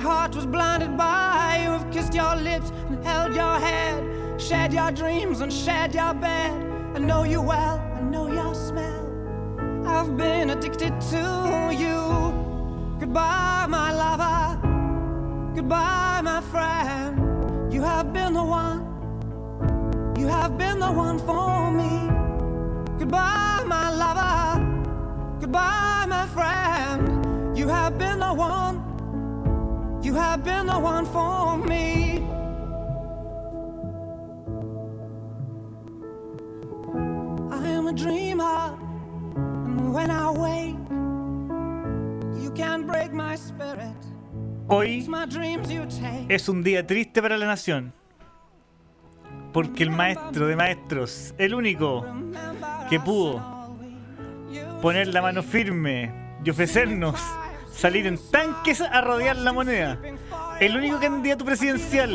heart was blinded by you have kissed your lips and held your head, shared your dreams and shared your bed. I know you well, I know your smell. I've been addicted to you. Goodbye, my lover. Goodbye, my friend. You have been the one. You have been the one for me. Goodbye, my lover. Goodbye, my friend. You have been the one. You have been the one for me. I am a dreamer, and when I wake, you can't break my spirit. Hoy es un día triste para la nación. Porque el maestro de maestros, el único que pudo poner la mano firme y ofrecernos salir en tanques a rodear la moneda. El único candidato presidencial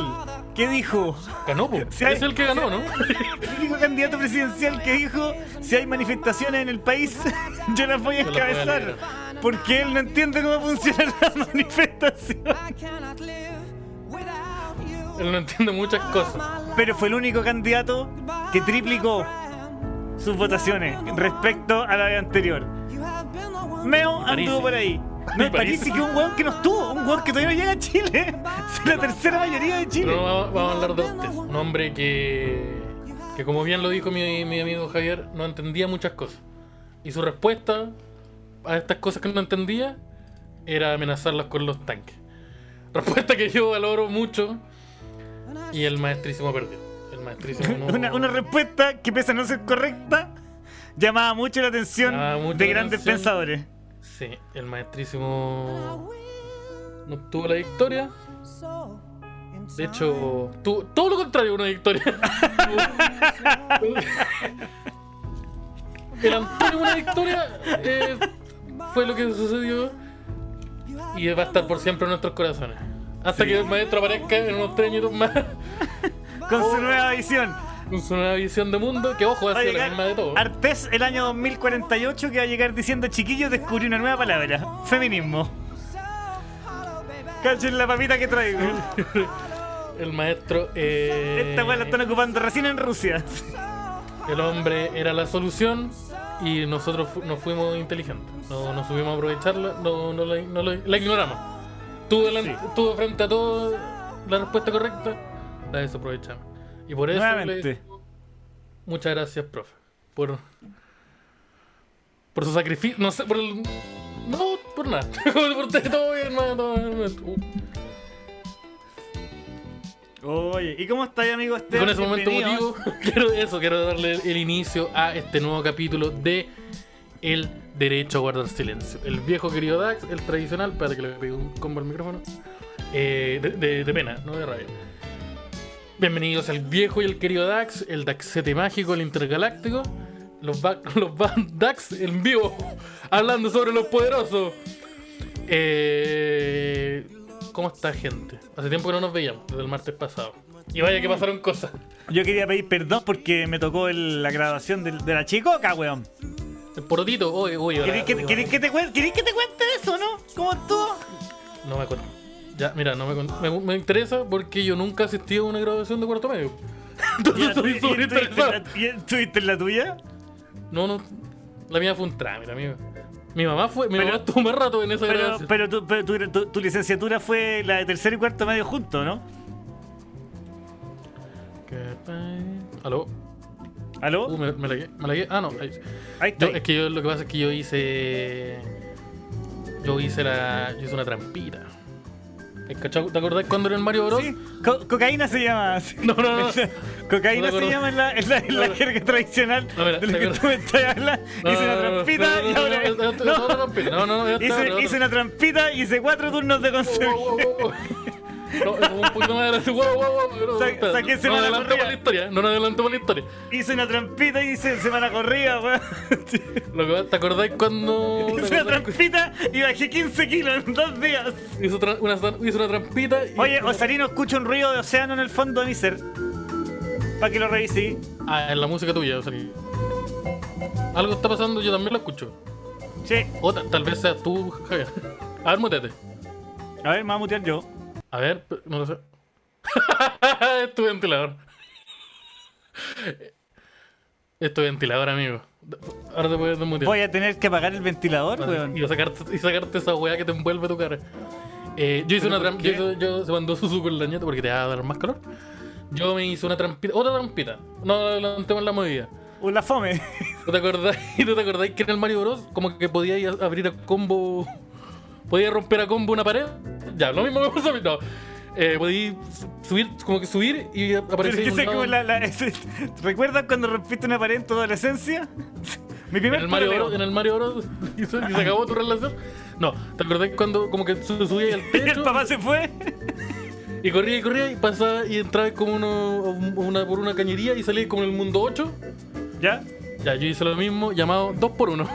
que dijo, Ganó, po. Hay- es el que ganó, ¿no? el único candidato presidencial que dijo, si hay manifestaciones en el país, yo las voy a las encabezar. Porque él no entiende cómo funciona la manifestación. I cannot live without you. Él no entiende muchas cosas. Pero fue el único candidato que triplicó sus votaciones respecto a la vez anterior. Meo anduvo por ahí. No, Me parece parece. que un weón que no estuvo, un weón que todavía no llega a Chile. Es la tercera mayoría de Chile. Pero vamos, vamos a hablar de usted. Un hombre que, que como bien lo dijo mi, mi amigo Javier, no entendía muchas cosas. Y su respuesta a estas cosas que no entendía era amenazarlas con los tanques. Respuesta que yo valoro mucho y el maestrísimo perdió. El maestrísimo no... Una, una respuesta que pese a no ser correcta, llamaba mucho la atención mucho de la grandes atención. pensadores. Sí, el maestrísimo no obtuvo la victoria. De hecho, tuvo todo lo contrario una victoria. El Antonio una victoria eh, fue lo que sucedió y va a estar por siempre en nuestros corazones. Hasta que el maestro aparezca en unos tres años más Con su nueva visión. Con nueva visión de mundo, que ojo, va a ser la misma de todo. Artés el año 2048 que va a llegar diciendo chiquillos descubrí una nueva palabra. Feminismo. Cachen la papita que traigo. El maestro. eh, Esta weá la están ocupando recién en Rusia. El hombre era la solución y nosotros fu- nos fuimos inteligentes. No, no supimos aprovecharla, no, no la, no la- la ignoramos. Tuvo frente a todo la respuesta correcta, la desaprovechamos. Y por eso le Nuevamente. digo, muchas gracias, profe, por, por su sacrificio. No sé, por el. No, por nada. por todo bien, bien. Uh, Oye, ¿y cómo estáis, amigo Esteban? con ese momento emotivo, quiero eso, quiero darle el inicio a este nuevo capítulo de El Derecho a Guardar Silencio. El viejo querido Dax, el tradicional, para que le pegue un combo al micrófono. eh, de, de- de pena, no de rabia. Bienvenidos al viejo y el querido Dax, el Daxete mágico, el intergaláctico. Los, ba- los ba- Dax en vivo, hablando sobre los poderosos. Eh, ¿Cómo está, gente? Hace tiempo que no nos veíamos, desde el martes pasado. Y vaya que pasaron cosas. Yo quería pedir perdón porque me tocó el- la grabación del- de, la chicoca, weón. El porotito, oye, oye. ¿Querés que, que te cuente eso, no? ¿Cómo estuvo? No me acuerdo. Ya, mira, no me, me, me interesa porque yo nunca asistí a una graduación de cuarto medio. Entonces estoy ¿Y súper estuviste en interesado. la- y estuviste en la tuya? No, no. La mía fue un trámite, amigo. Mi mamá fue, mi Pero- mamá estuvo más rato en esa Pero, graduación. pero, tu, pero tu- tu- tu licenciatura fue la de tercero y cuarto medio juntos, ¿no? ¿Aló? ¿Aló? Uh, me, me lagué, me lagué. Ah, no. ahí. Ahí está. Yo- es que yo lo que pasa es que yo hice. Yo hice la. Yo hice una trampita. ¿Te acordás cuando era el Mario Bros? Sí, co- cocaína se llama. No, no, no. cocaína No se llama en la, en la, en la jerga tradicional No, mira, de lo ¿te que tú me estás hablando. Hice una trampita y ahora. no, no, no, Hice, una trampita y hice cuatro turnos de Wow, No, un poquito más adelante. Wow, wow, wow. No, Sa- espera, saqué no semana adelantemos corrida. la historia. No nos adelantemos la historia. Hice una trampita y hice semana corrida, weón. ¿Te acordáis cuando.? Hice ¿te una trampita y bajé 15 kilos en dos días. tra- una, trampita. y- Oye, Osarino, escucho un ruido de océano en el fondo de mi ser. Para que lo revise. Ah, en la música tuya, o sea que- Algo está pasando, yo también lo escucho. Sí. O ta- tal vez seas tú, Javier. A ver, mutete. A ver, me voy a mutear yo. A ver, no lo sé. es tu ventilador. Es tu ventilador, amigo. Ahora te puedes desmutear. Voy a tener que apagar el ventilador, weón. Y sacarte, y sacarte esa weá que te envuelve tu cara. Eh, yo hice ¿Pero una qué? Yo, yo se mandó la ñata porque te va a dar más calor. Yo me hice una trampita, otra trampita. No adelantemos la movida. O la fome. ¿Tú te acordás? ¿Tú te acordás que en el Mario Bros. como que podías ir a- abrir a combo. Podías romper a combo una pared? Ya, lo mismo me pasó a mí. No. Eh, podías subir, como que subir y aparecer. que sé como la, la- ese- ¿Recuerdas cuando rompiste una pared en tu adolescencia? Mi En primer el Mario. Bros. En el Mario Bros. Y se, y se acabó tu relación. No, ¿te acordás cuando como que su- subías al Y techo? el papá se fue. Y corría y corría y pasaba y entraba como uno, una, por una cañería y salía como en el mundo 8. ¿Ya? Ya, yo hice lo mismo, llamado 2 por 1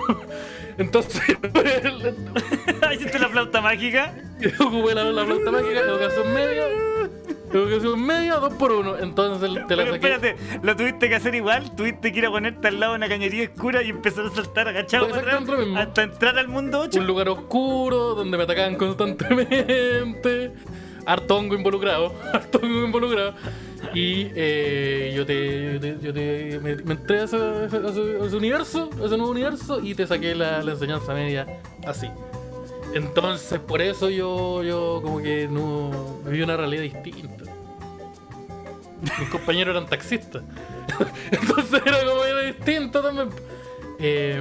Entonces, ¿Hiciste la flauta mágica? ocupé la, la flauta mágica, educación media, educación media, 2 por 1 Entonces te la Pero saqué. espérate, ¿lo tuviste que hacer igual? ¿Tuviste que ir a ponerte al lado de una cañería oscura y empezar a saltar agachado para atrás hasta entrar al mundo 8? Un lugar oscuro donde me atacaban constantemente. Harto hongo involucrado. Harto hongo involucrado. Y eh, yo te. yo te- yo me, entré a ese, universo, a ese nuevo universo, y te saqué la, la enseñanza media así. Entonces, por eso yo, yo como que no viví una realidad distinta. Mis compañeros eran taxistas. Entonces era como era distinto también. Eh,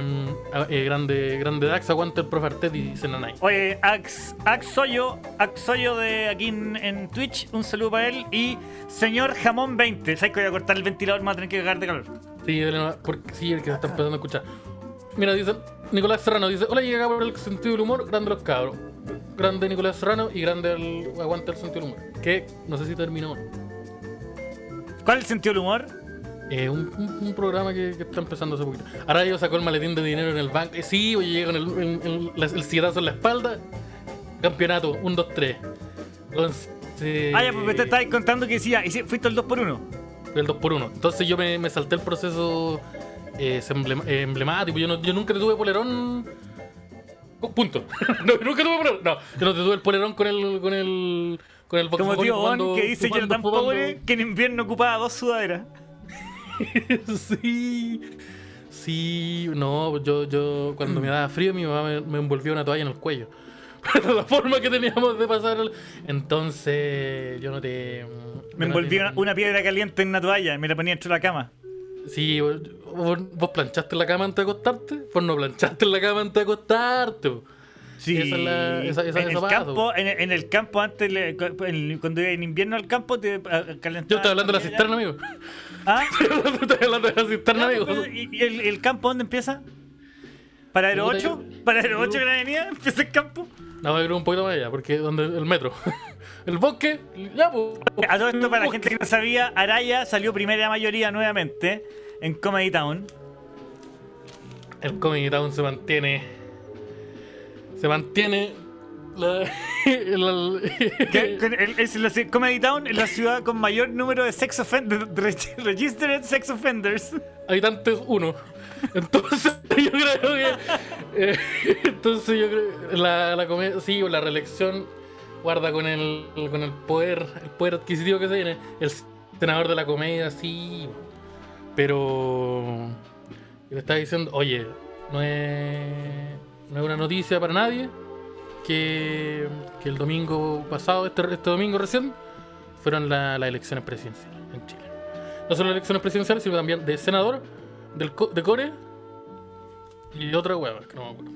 a- eh, grande, grande Dax, aguanta el profe Artet y dice Nanay. Oye, Ax, Ax Soyo, Ax Soyo de aquí en, en Twitch, un saludo para él. Y señor Jamón 20, ¿sabes que voy a cortar el ventilador? Me voy a tener que cagar de calor. Sí, porque sí, el que se está empezando a escuchar. Mira, dice Nicolás Serrano, dice, hola, llega por el sentido del humor, grande los cabros. Grande Nicolás Serrano y grande el aguanta el sentido del humor. Que no sé si terminó. ¿Cuál es el sentido del humor? Eh, un, un- un programa que, que está empezando hace poquito. Ahora yo sacó el maletín de dinero en el banco. Eh, sí, oye, llega con el, el, en la espalda. Campeonato, 1, 2, 3. Entonces. Ah, ya, pues me te estabas contando que decía, y si- fuiste el 2x1. El 2 por 1 Entonces yo me, me salté el proceso eh, eh, emblemático. Yo, no, yo nunca te tuve polerón. Punto. no, nunca tuve polerón. No, yo no te tuve el polerón con el. con el. con el Como tío Bon que dice que era tan pobre que en invierno ocupaba dos sudaderas. sí. Sí, no, yo, yo cuando me daba frío mi mamá me, me envolvía una toalla en el cuello. Pero la forma que teníamos de pasar el- Entonces yo no te... Me envolví una, una piedra caliente en una toalla y me la ponía dentro de la cama. Sí, vos, vos planchaste en la cama antes de acostarte. Vos no planchaste en la cama antes de acostarte. Sí, Esa es la- esa- esa- en, esa el campo, en, el- en el campo antes, le- cuando iba en invierno al campo, te ah, calentaba. Yo estoy hablando de la cisterna, amigo. ¿Ah? estoy hablando de la cisterna, amigo. ¿Y, y el, el campo dónde empieza? ¿Paradero Puta, 8? yo- ¿Paradero yo- 8 Gran Avenida? ¿Empieza el campo? No, voy a ir un poquito más allá, porque donde el metro. el bosque, ya, pues. A todo esto, para la gente que no sabía, Araya salió primera mayoría nuevamente en Comedy Town. El Comedy Town se mantiene. Se mantiene. La, el- es la Comedy Town es la ciudad con mayor número de sex offenders, registered sex offenders. habitantes 1. Entonces, yo creo que. eh, entonces, yo creo. La, la comedia. Sí, la reelección guarda con el, con el poder el poder adquisitivo que se viene. El senador de la comedia, sí. Pero. Le estaba diciendo, oye, no es, no es una noticia para nadie que, que el domingo pasado, este, este domingo recién, fueron la- las elecciones presidenciales en Chile. No solo elecciones presidenciales, sino también de senador, del de Core y otra hueva, que no me acuerdo.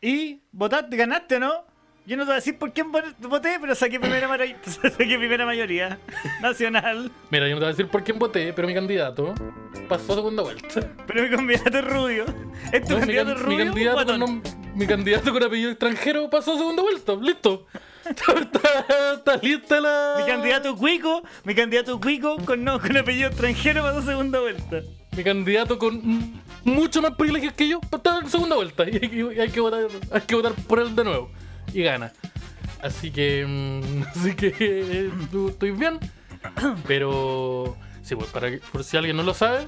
Y votaste, ganaste, ¿o ¿no? Yo no te voy a decir por quién vo- voté, pero saqué primera, saqué primera mayoría nacional. Mira, yo no te voy a decir por quién voté, pero mi candidato pasó a segunda vuelta. Pero mi candidato es rubio. ¿Es tu No, mi, candidato can- mi rubio? candidato mi candidato con apellido extranjero pasó a segunda vuelta. Listo. Está, está- está lista la. Mi candidato cuico, mi candidato cuico con, no, con apellido extranjero pasó segunda vuelta. Mi candidato con mucho más privilegios que yo está en segunda vuelta. Y hay que votar, hay que votar por él de nuevo. Y gana. Así que. mm, Así que. eh, Estoy bien. Pero. Sí, pues para que, por si alguien no lo sabe.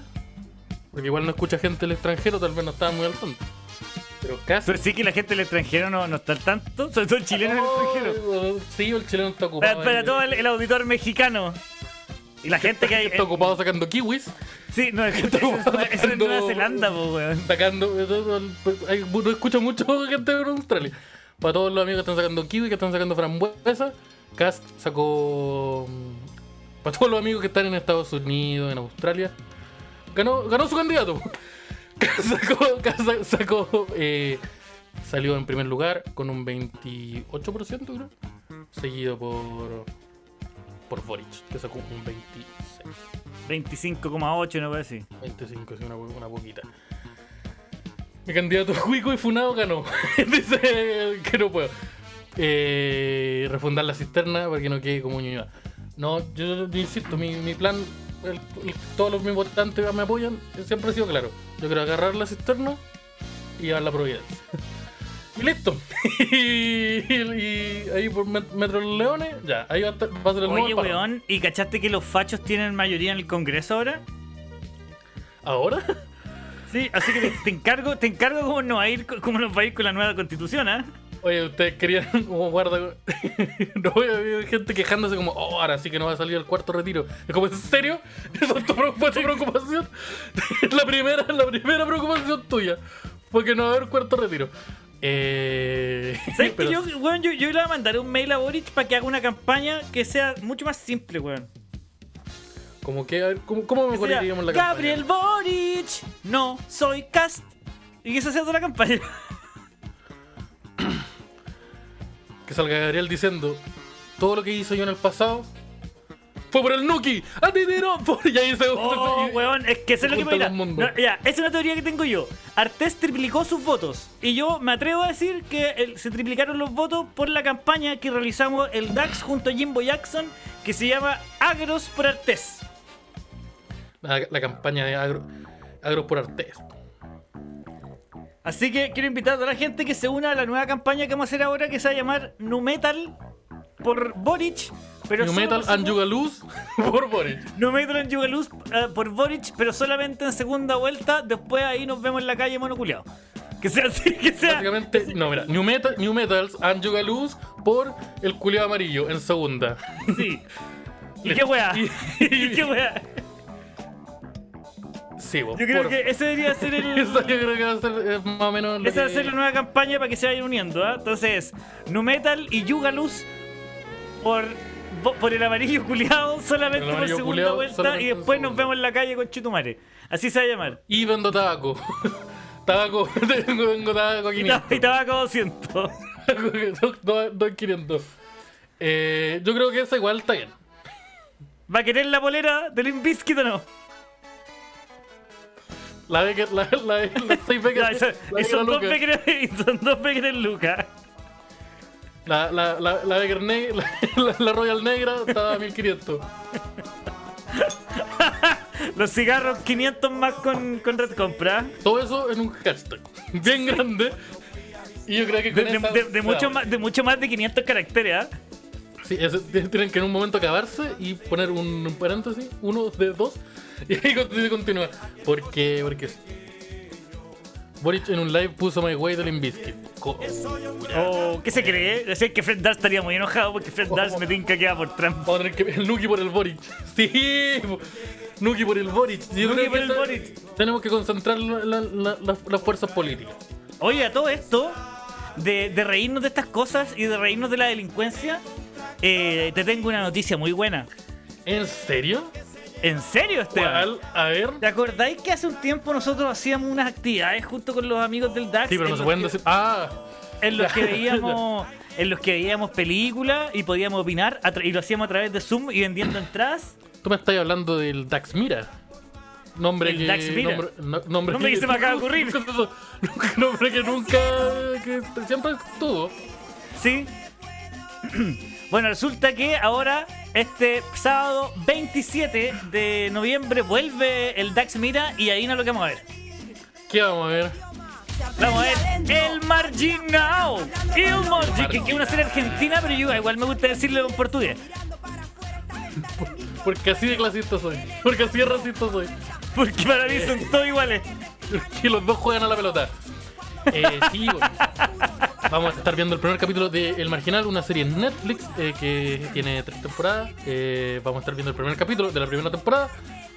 Porque igual no escucha gente del extranjero, tal vez no estaba muy al tanto. Pero casi. Pero sí que la gente del extranjero no, no está al tanto, sobre todo el chileno en el extranjero. Sí, el chileno está Para, ocupado. para ahí. todo el, el auditor mexicano. Y la gente que hay. está ocupado sacando kiwis, Sí, no, es que eso, eso es en Nueva Zelanda, po, weón. sacando. hay- No escucho mucho gente en Australia. Para todos los amigos que están sacando kiwi, que están sacando frambuesa, Cast sacó. mm, Para todos los amigos que están en Estados Unidos, en Australia, ganó, ganó su candidato. Cast sacó. Sacó eh, salió en primer lugar con un 28%, creo. Seguido por. Por Boric, que sacó un 26. 25,8, no puede decir. 25, sí, una, una poquita. Mi candidato Juico y Funado ganó. Dice que no puedo. Eh, refundar la cisterna para que no quede como Ñuñoa. No, yo, yo insisto, mi, mi plan, el- el- todos los mis votantes me apoyan, siempre ha sido claro. Yo quiero agarrar la cisterna y llevarla a Providencia. Y listo. y, y ahí por Met- Metro Los Leones, ya, ahí va a, estar- va a ser el nuevo Oye, weón, ¿y cachaste que los fachos tienen mayoría en el Congreso ahora? ¿Ahora? Sí, así que te, te encargo, te encargo cómo nos va a ir, cómo nos va a ir con la nueva constitución, ¿ah? Oye, ustedes querían como guarda. no voy a ver gente quejándose como, oh, ahora sí que no va a salir el cuarto retiro. Es como, ¿en serio? ¿Esa es tu, preocupación? la primera, la primera preocupación tuya. Fue que no va a haber cuarto retiro. Eh. ¿Sabes pero que yo, weón, yo, yo le voy a mandar un mail a Boric para que haga una campaña que sea mucho más simple, weón. Como que, a ver, ¿cómo, cómo mejoraríamos la Gabriel campaña? Boric, no soy cast. Y que sea toda la campaña. Que salga Gabriel diciendo, todo lo que hizo yo en el pasado fue por el Nuki. ¡A ti! Por... Y ahí se... Oh, se- weón, es que eso es lo que me. No, ya, esa es una teoría que tengo yo. Artés triplicó sus votos. Y yo me atrevo a decir que el- se triplicaron los votos por la campaña que realizamos el DAX junto a Jimbo Jackson, que se llama Agros por Artés. La, la campaña de agro, agro por Artes. Así que quiero invitar a toda la gente que se una a la nueva campaña que vamos a hacer ahora, que se va a llamar Nu Metal por Boric. Pero New Metal and Yugaluz por Boric. No Metal and Yugaluz eh, por Boric, pero solamente en segunda vuelta. Después ahí nos vemos en la calle monoculeado. Que sea así, que sea. Básicamente, no, mira, New, Metal, New Metals and Yugaluz por el culiao amarillo en segunda. Sí. ¿Y qué weá? ¿Y qué weá? Sí, vos, Yo creo por- que ese debería ser el. Eso yo creo que va a ser eh, más o menos. Esa va a que- ser la nueva campaña para que se vayan uniendo, ¿ah? Entonces, Nu Metal y Yugaluz por, por el amarillo culiado solamente El por amarillo segunda culiao vuelta y después nos vemos en la calle con Chitumare. Así se va a llamar. Y vendo tabaco. tabaco, tengo, tengo tabaco 500. y tabaco 200. Dos- dos 500. Eh, yo creo que esa igual está bien. ¿Va a querer la polera del Inviskit o no? La Becker, la, la, la, seis Becker, Ya, eso- la y son dos Becker y son dos Becker Lucas. La, la, la, la Becker ne- la, la, la Royal Negra estaba a 1500. Los cigarros 500 más con, con Red Compra. Todo eso en un hashtag bien grande. Y yo creo que con de- esa de- de mucho más, de mucho más de 500 caracteres, ¿ah? Sí, eso, tienen que en un momento acabarse y poner un paréntesis, uno de dos, y ahí continúa. continúa. Porque, porque Boric en un live puso My Way de. Co- Oh, ¿Qué se cree? Decir que Fred Durst estaría muy enojado porque Fred Durst me tinca que va por Trump. El Nuki por el Boric. Sí. Nuki por el Boric. Yo Nuki por el Boric. Tenemos que concentrar la- la- la- las- las fuerzas políticas. Oye, a todo esto, de, de reírnos de estas cosas y de reírnos de la delincuencia, eh, te tengo una noticia muy buena. ¿En serio? ¿En serio, Esteban? ¿Cuál? A ver. ¿Te acordáis que hace un tiempo nosotros hacíamos unas actividades junto con los amigos del DAX? Sí, pero no se pueden que- decir. Ah, En los que veíamos, en los que veíamos películas y podíamos opinar y lo hacíamos a través de Zoom y vendiendo entradas. tú me estás hablando del Dax Mira. Nombre El que. Dax Mira. Nombre, no- nombre Nombre que se me acaba de ocurrir. nombre que nunca. que siempre tuvo. ¿Sí? bueno, resulta que ahora, este sábado 27 de noviembre, vuelve el DAX Mira y ahí no lo que vamos a ver. ¿Qué vamos a ver? Vamos a ver El Marginao. El Margin, que que es una serie argentina, pero yo igual me gusta decirlo en portugués. Porque así de clasista soy. Porque así de racista soy. Porque para mí son todos iguales. Porque los dos juegan a la pelota. Eh, sí, bueno. Vamos a estar viendo el primer capítulo de El Marginal, una serie en Netflix eh, que tiene tres temporadas. Eh, vamos a estar viendo el primer capítulo de la primera temporada.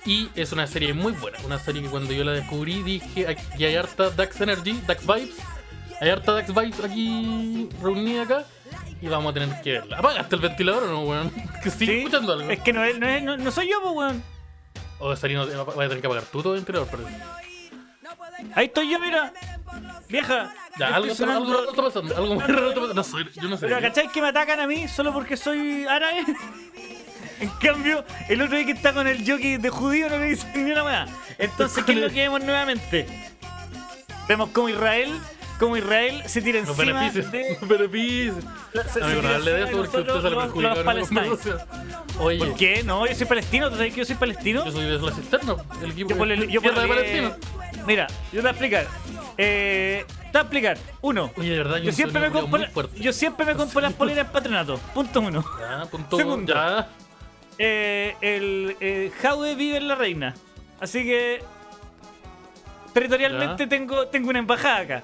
Y es una serie muy buena. Una serie que cuando yo la descubrí dije: aquí hay harta Dax Energy, Dax Vibes. Hay harta Dax Vibes aquí reunida acá. Y vamos a tener que verla. ¿Apagaste el ventilador o no, weón? Que sigue Sí, escuchando algo. Es que no, es- no, es- no- no soy yo, pues, weón. O Sarino va a tener que apagar tú todo el ventilador, pero. Ahí estoy yo, mira. Vieja. Ya, algo, estoy está- algo sonando- raro está pasando. Algo muy raro está pasando. No soy, yo no sé. Pero ¿cachai que me atacan a mí solo porque soy árabe? En cambio, el otro día que está con el jockey de judío no le dicen ni una weá. Entonces, ¿qué es lo que vemos nuevamente? Vemos como Israel, como Israel se tira Los encima beneficios. de... Los beneficios. no hable de eso porque usted sale perjudicado. Oye, ¿Por qué? No, yo soy palestino, ¿tú sabes que yo soy palestino? yo soy de la cisterna, el equipo Yo por el- yo tierra de por- Palestina. Mira, yo te voy a explicar. Eh, te voy a explicar. Uno. Oye, de verdad, Yo siempre, me compro, yo siempre me compro las poleras en patronato. Punto uno. Ya, punto. Segundo. Ya. Eh, el eh, Jaude vive en la reina. Así que territorialmente Ya. tengo, tengo una embajada acá.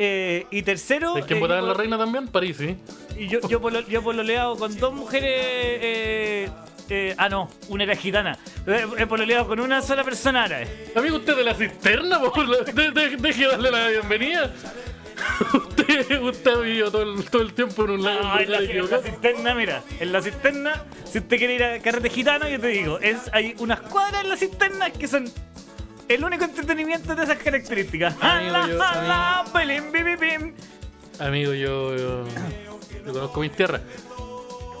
Eh, y tercero, ¿Es quién eh, votaba en la reina también? París, sí. y yo, yo, polo- yo pololeado con dos mujeres. Eh, eh, ah, no, una era gitana. He, he pololeado con una sola persona árabe. Amigo, usted de la cisterna, por favor. De, de- deje de darle la bienvenida. usted, usted ha vivido todo el, todo el tiempo en un lago No, en la, en la cisterna, mira, en la cisterna, si usted quiere ir a carrete gitano, yo te digo, es, hay unas cuadras en la cisterna que son el único entretenimiento de esas características. Amigo, Ala, yo- ala, pilim, bim, bim, bim. Amigo, yo, yo, yo conozco mis tierras.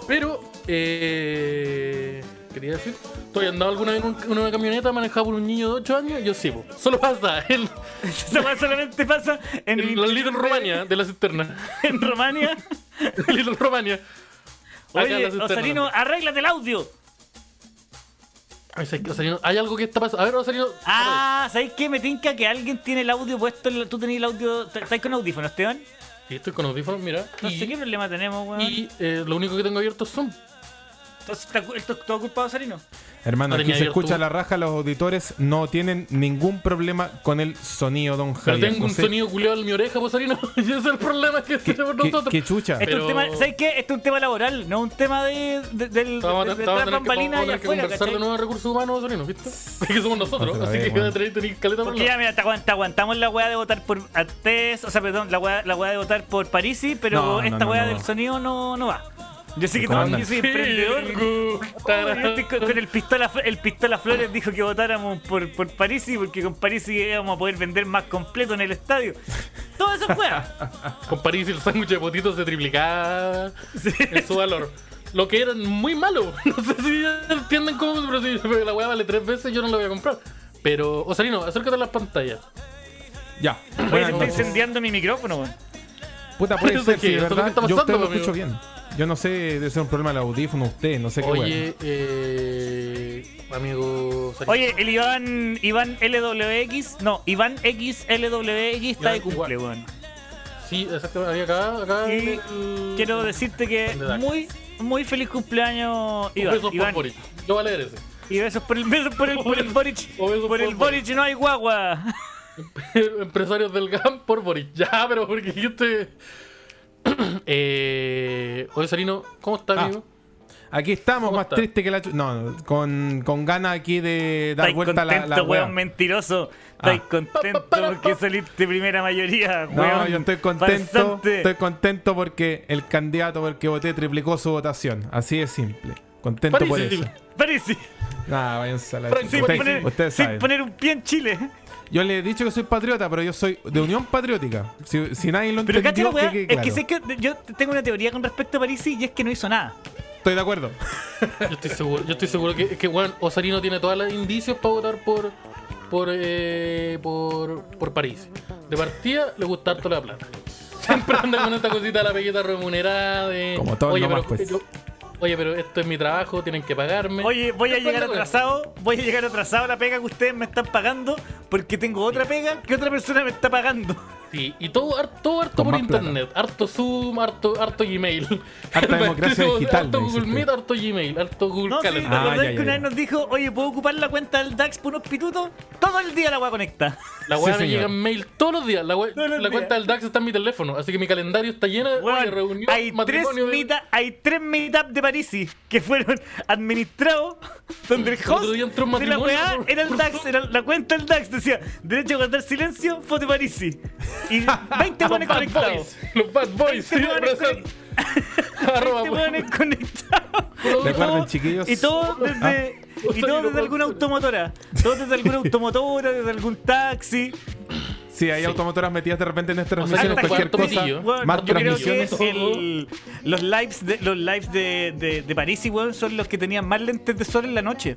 Pero, eh, quería decir, ¿tú has andado alguna vez en, un- en una camioneta manejada por un niño de 8 años? Yo sí, po. solo pasa Esa weá solamente pasa en, en la Little Romania de la cisterna. en Romania. Little Romania. Oye. Osarino, arréglate el audio. Ay, ¿sabes qué, Osarino? Hay algo que está pasando. A ver, Osarino. Ah, ¿sabes qué? Me tinca que alguien tiene el audio puesto. en la- Tú tenés el audio. ¿Estás con audífonos, Esteban? Sí, estoy con audífonos, mira. No y sé qué problema tenemos, weón. y, eh, lo único que tengo abierto es Zoom. ¿Está cu- ¿esto es todo culpa de Osarino? Hermano, No aquí se escucha la raja, los auditores no tienen ningún problema con el sonido, don Pero Javier. tengo No un sonido culiado en mi oreja, Osarino. y ese es el problema que tenemos qué- nosotros. qué chucha. Esto es Pero- un tema, ¿Sabes qué? Esto es un tema laboral, no un tema de, de, del, de, de, vamos a tras tener que, vamos a bambalinas allá tener que afuera, conversar de nuevos recursos humanos, Osarino, ¿viste? Es que somos nosotros, Otra así vez, que bueno. tenéis tenéis caleta por Porque ya, mira, te, aguant- te aguantamos la weá de votar por Artés, o sea, perdón, la weá, la weá de votar por Parisi, pero No, no, esta no, weá no. del sonido no, no va. Yo sé que yo soy emprendedor. Con, con el pistola el pistola Flores dijo que votáramos por, por Parisi porque con Parisi íbamos a poder vender más completo en el estadio. Todo eso es weá. Con París y el sándwich de potitos se triplicaba en su valor. Lo que era muy malo. No sé si entienden cómo, pero si la weá vale tres veces, yo no la voy a comprar. Pero, Osarino, acércate a las pantallas. Ya. Oye, se está incendiando mi micrófono, weón. Puta, puede Eso ser, es que sí, ¿verdad? está Yo pasando, lo escucho bien. Yo no sé, debe ser un problema del audífono, usted, no sé qué Oye, eh, amigo. Oye, el Iván Iván LWX, no, Iván XLWX está de cumple, weón. Sí, exactamente. Había acá, acá. Y el- quiero decirte que muy, muy feliz cumpleaños, Un Iván. beso Iván. por Boric. Yo voy a leer ese. Y besos por el besos por el, por el Boric. Por por el Boric no hay guagua. Empresarios del GAM por Boric. Ya, pero porque yo te. eh, oye, Sarino, ¿cómo está, Ah, amigo? Aquí estamos, ¿Cómo más está? triste que la chu- No, con, con ganas aquí de dar vuelta a la, contento, la weón, mentiroso. Estáis Ah. contento porque saliste primera mayoría, No, weón. yo estoy contento. Farsante. Estoy contento porque el candidato por el que voté triplicó su votación. Así de simple. Contento por eso. Parece. Nah, váyanse a la Frank, Sin, poner, ustedes sin poner un pie en Chile. Yo le he dicho que soy patriota, pero yo soy de Unión Patriótica. Si, si nadie lo Pero cacha entendió, weá, que es quede que claro. sé que yo tengo una teoría con respecto a Parisi y es que no hizo nada. Estoy de acuerdo. Yo estoy seguro, yo estoy seguro que, que bueno, Osarino tiene todos los indicios para votar por por, eh, por por París. De partida le gusta harto la plata. Siempre anda con esta cosita de la peguita remunerada de Como todos oye, nomás, pero, pues. yo- oye, pero esto es mi trabajo, tienen que pagarme. Oye, voy a llegar atrasado, voy a llegar atrasado a la pega que ustedes me están pagando porque tengo otra pega que otra persona me está pagando. Sí, y todo, har- todo harto Con por más plata. internet. Harto Zoom, harto, harto Gmail. Harta democracia digital, Harto me Google. Meet, harto Gmail, harto Google No, sí, ¿te Calendar. Ah, acordás ya, que una vez nos dijo, oye, ¿puedo ocupar la cuenta del DAX por unos pitutos? Todo el día la weá conecta. La Sí, weá me señor. llega en mail todos los días. La, we- Todos los la cuenta días. del DAX está en mi teléfono. Así que mi calendario está lleno de oye, reunión, hay, tres de- meetup- hay tres meetups de Parisi que fueron administrados donde el El host día entró un de la weá era el DAX, era la cuenta del DAX, decía derecho a guardar silencio, foto de Parisi. Y 20 Los buenos conectados. Los Bad Boys. sí, 20 buenos present. Arroba, 20 buenos conectados. Recuerden, chiquillos. Y todo desde, y todo desde alguna automotora. Todo desde alguna automotora, desde algún taxi. Sí, hay Sí. automotoras metidas de repente en O sea, transmisiones, harta cualquier cosa. Bueno, más yo creo transmisiones. el- los lives de los lives de, de, de París weón, son los que tenían más lentes de sol en la noche.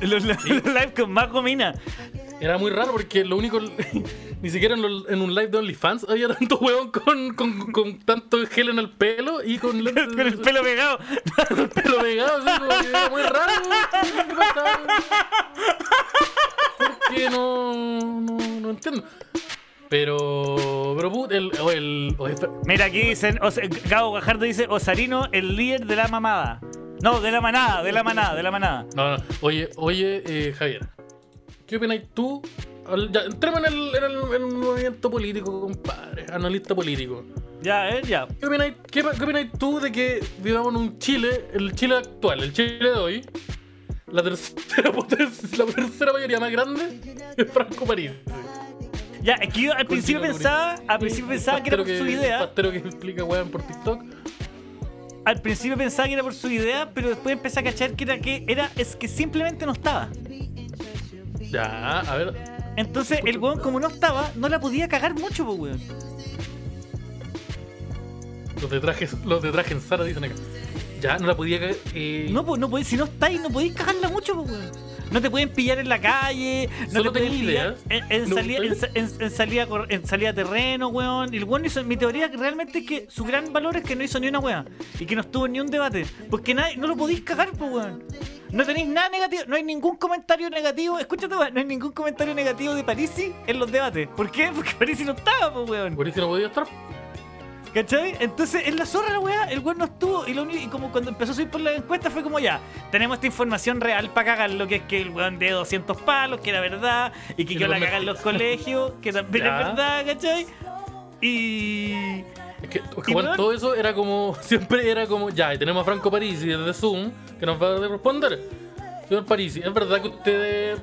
Los, los lives con más gomina. Era muy raro porque lo único. Ni siquiera en, lo- en un live de OnlyFans había tanto huevón con, con, con tanto gel en el pelo y con, Con el pelo pegado. el pelo pegado. Así, como que era muy raro. ¿Qué pasaba? ¿Por qué no, no, no entiendo? Pero. Pero, el. O el o Mira, aquí dicen, Os- Gabo Gajardo dice Osarino, el líder de la mamada. No, de la manada, de la manada, de la manada. no, no. Oye, oye, eh, Javier. ¿Qué opinas tú? Ya, entremos en el, en, el, en el movimiento político, compadre. Analista político. Ya, eh, ya. ¿Qué opináis, qué, qué opináis tú de que vivamos en un Chile, el Chile actual, el Chile de hoy, la tercera, potencia- la tercera mayoría más grande es Franco París? Ya, es que yo al principio pensaba, al principio pensaba que era por su idea. Pastero que explica weón por TikTok. Al principio pensaba que era por su idea, pero después empecé a cachar que era que era es que simplemente no estaba. Ya, a ver. Entonces el weón como no estaba, no la podía cagar mucho, pues weón. Los de traje, los de traje en Sara dicen acá. Ya, no la podía caer. Eh, No, pues no podéis, si no estáis, no podéis cagarla mucho, pues weón. No te pueden pillar en la calle, no Solo te pueden pillar en, en No, salida, en, en- salida, en salida a terreno, weón. Y el weón hizo, mi teoría que realmente es que su gran valor es que no hizo ni una weá. Y que no estuvo en ni un debate. Porque nadie, no lo podéis cagar, pues weón. No tenéis nada negativo, no hay ningún comentario negativo. Escúchate, weón, no hay ningún comentario negativo de Parisi en los debates. ¿Por qué? Porque Parisi no estaba, pues weón. Por eso no podía estar. ¿Cachai? Entonces, en la zorra la weá, el weón no estuvo. Y, lo único- y como cuando empezó a subir por la encuesta fue como ya, tenemos esta información real para cagar lo que es que el weón de 200 palos, que era verdad, y que yo la cagé en los colegios, que también Ya. es verdad, ¿cachai? Y. Es que, es que, bueno, todo eso era como. Siempre era como. Ya, y tenemos a Franco Parisi desde Zoom que nos va a responder. Señor Parisi, ¿es verdad que usted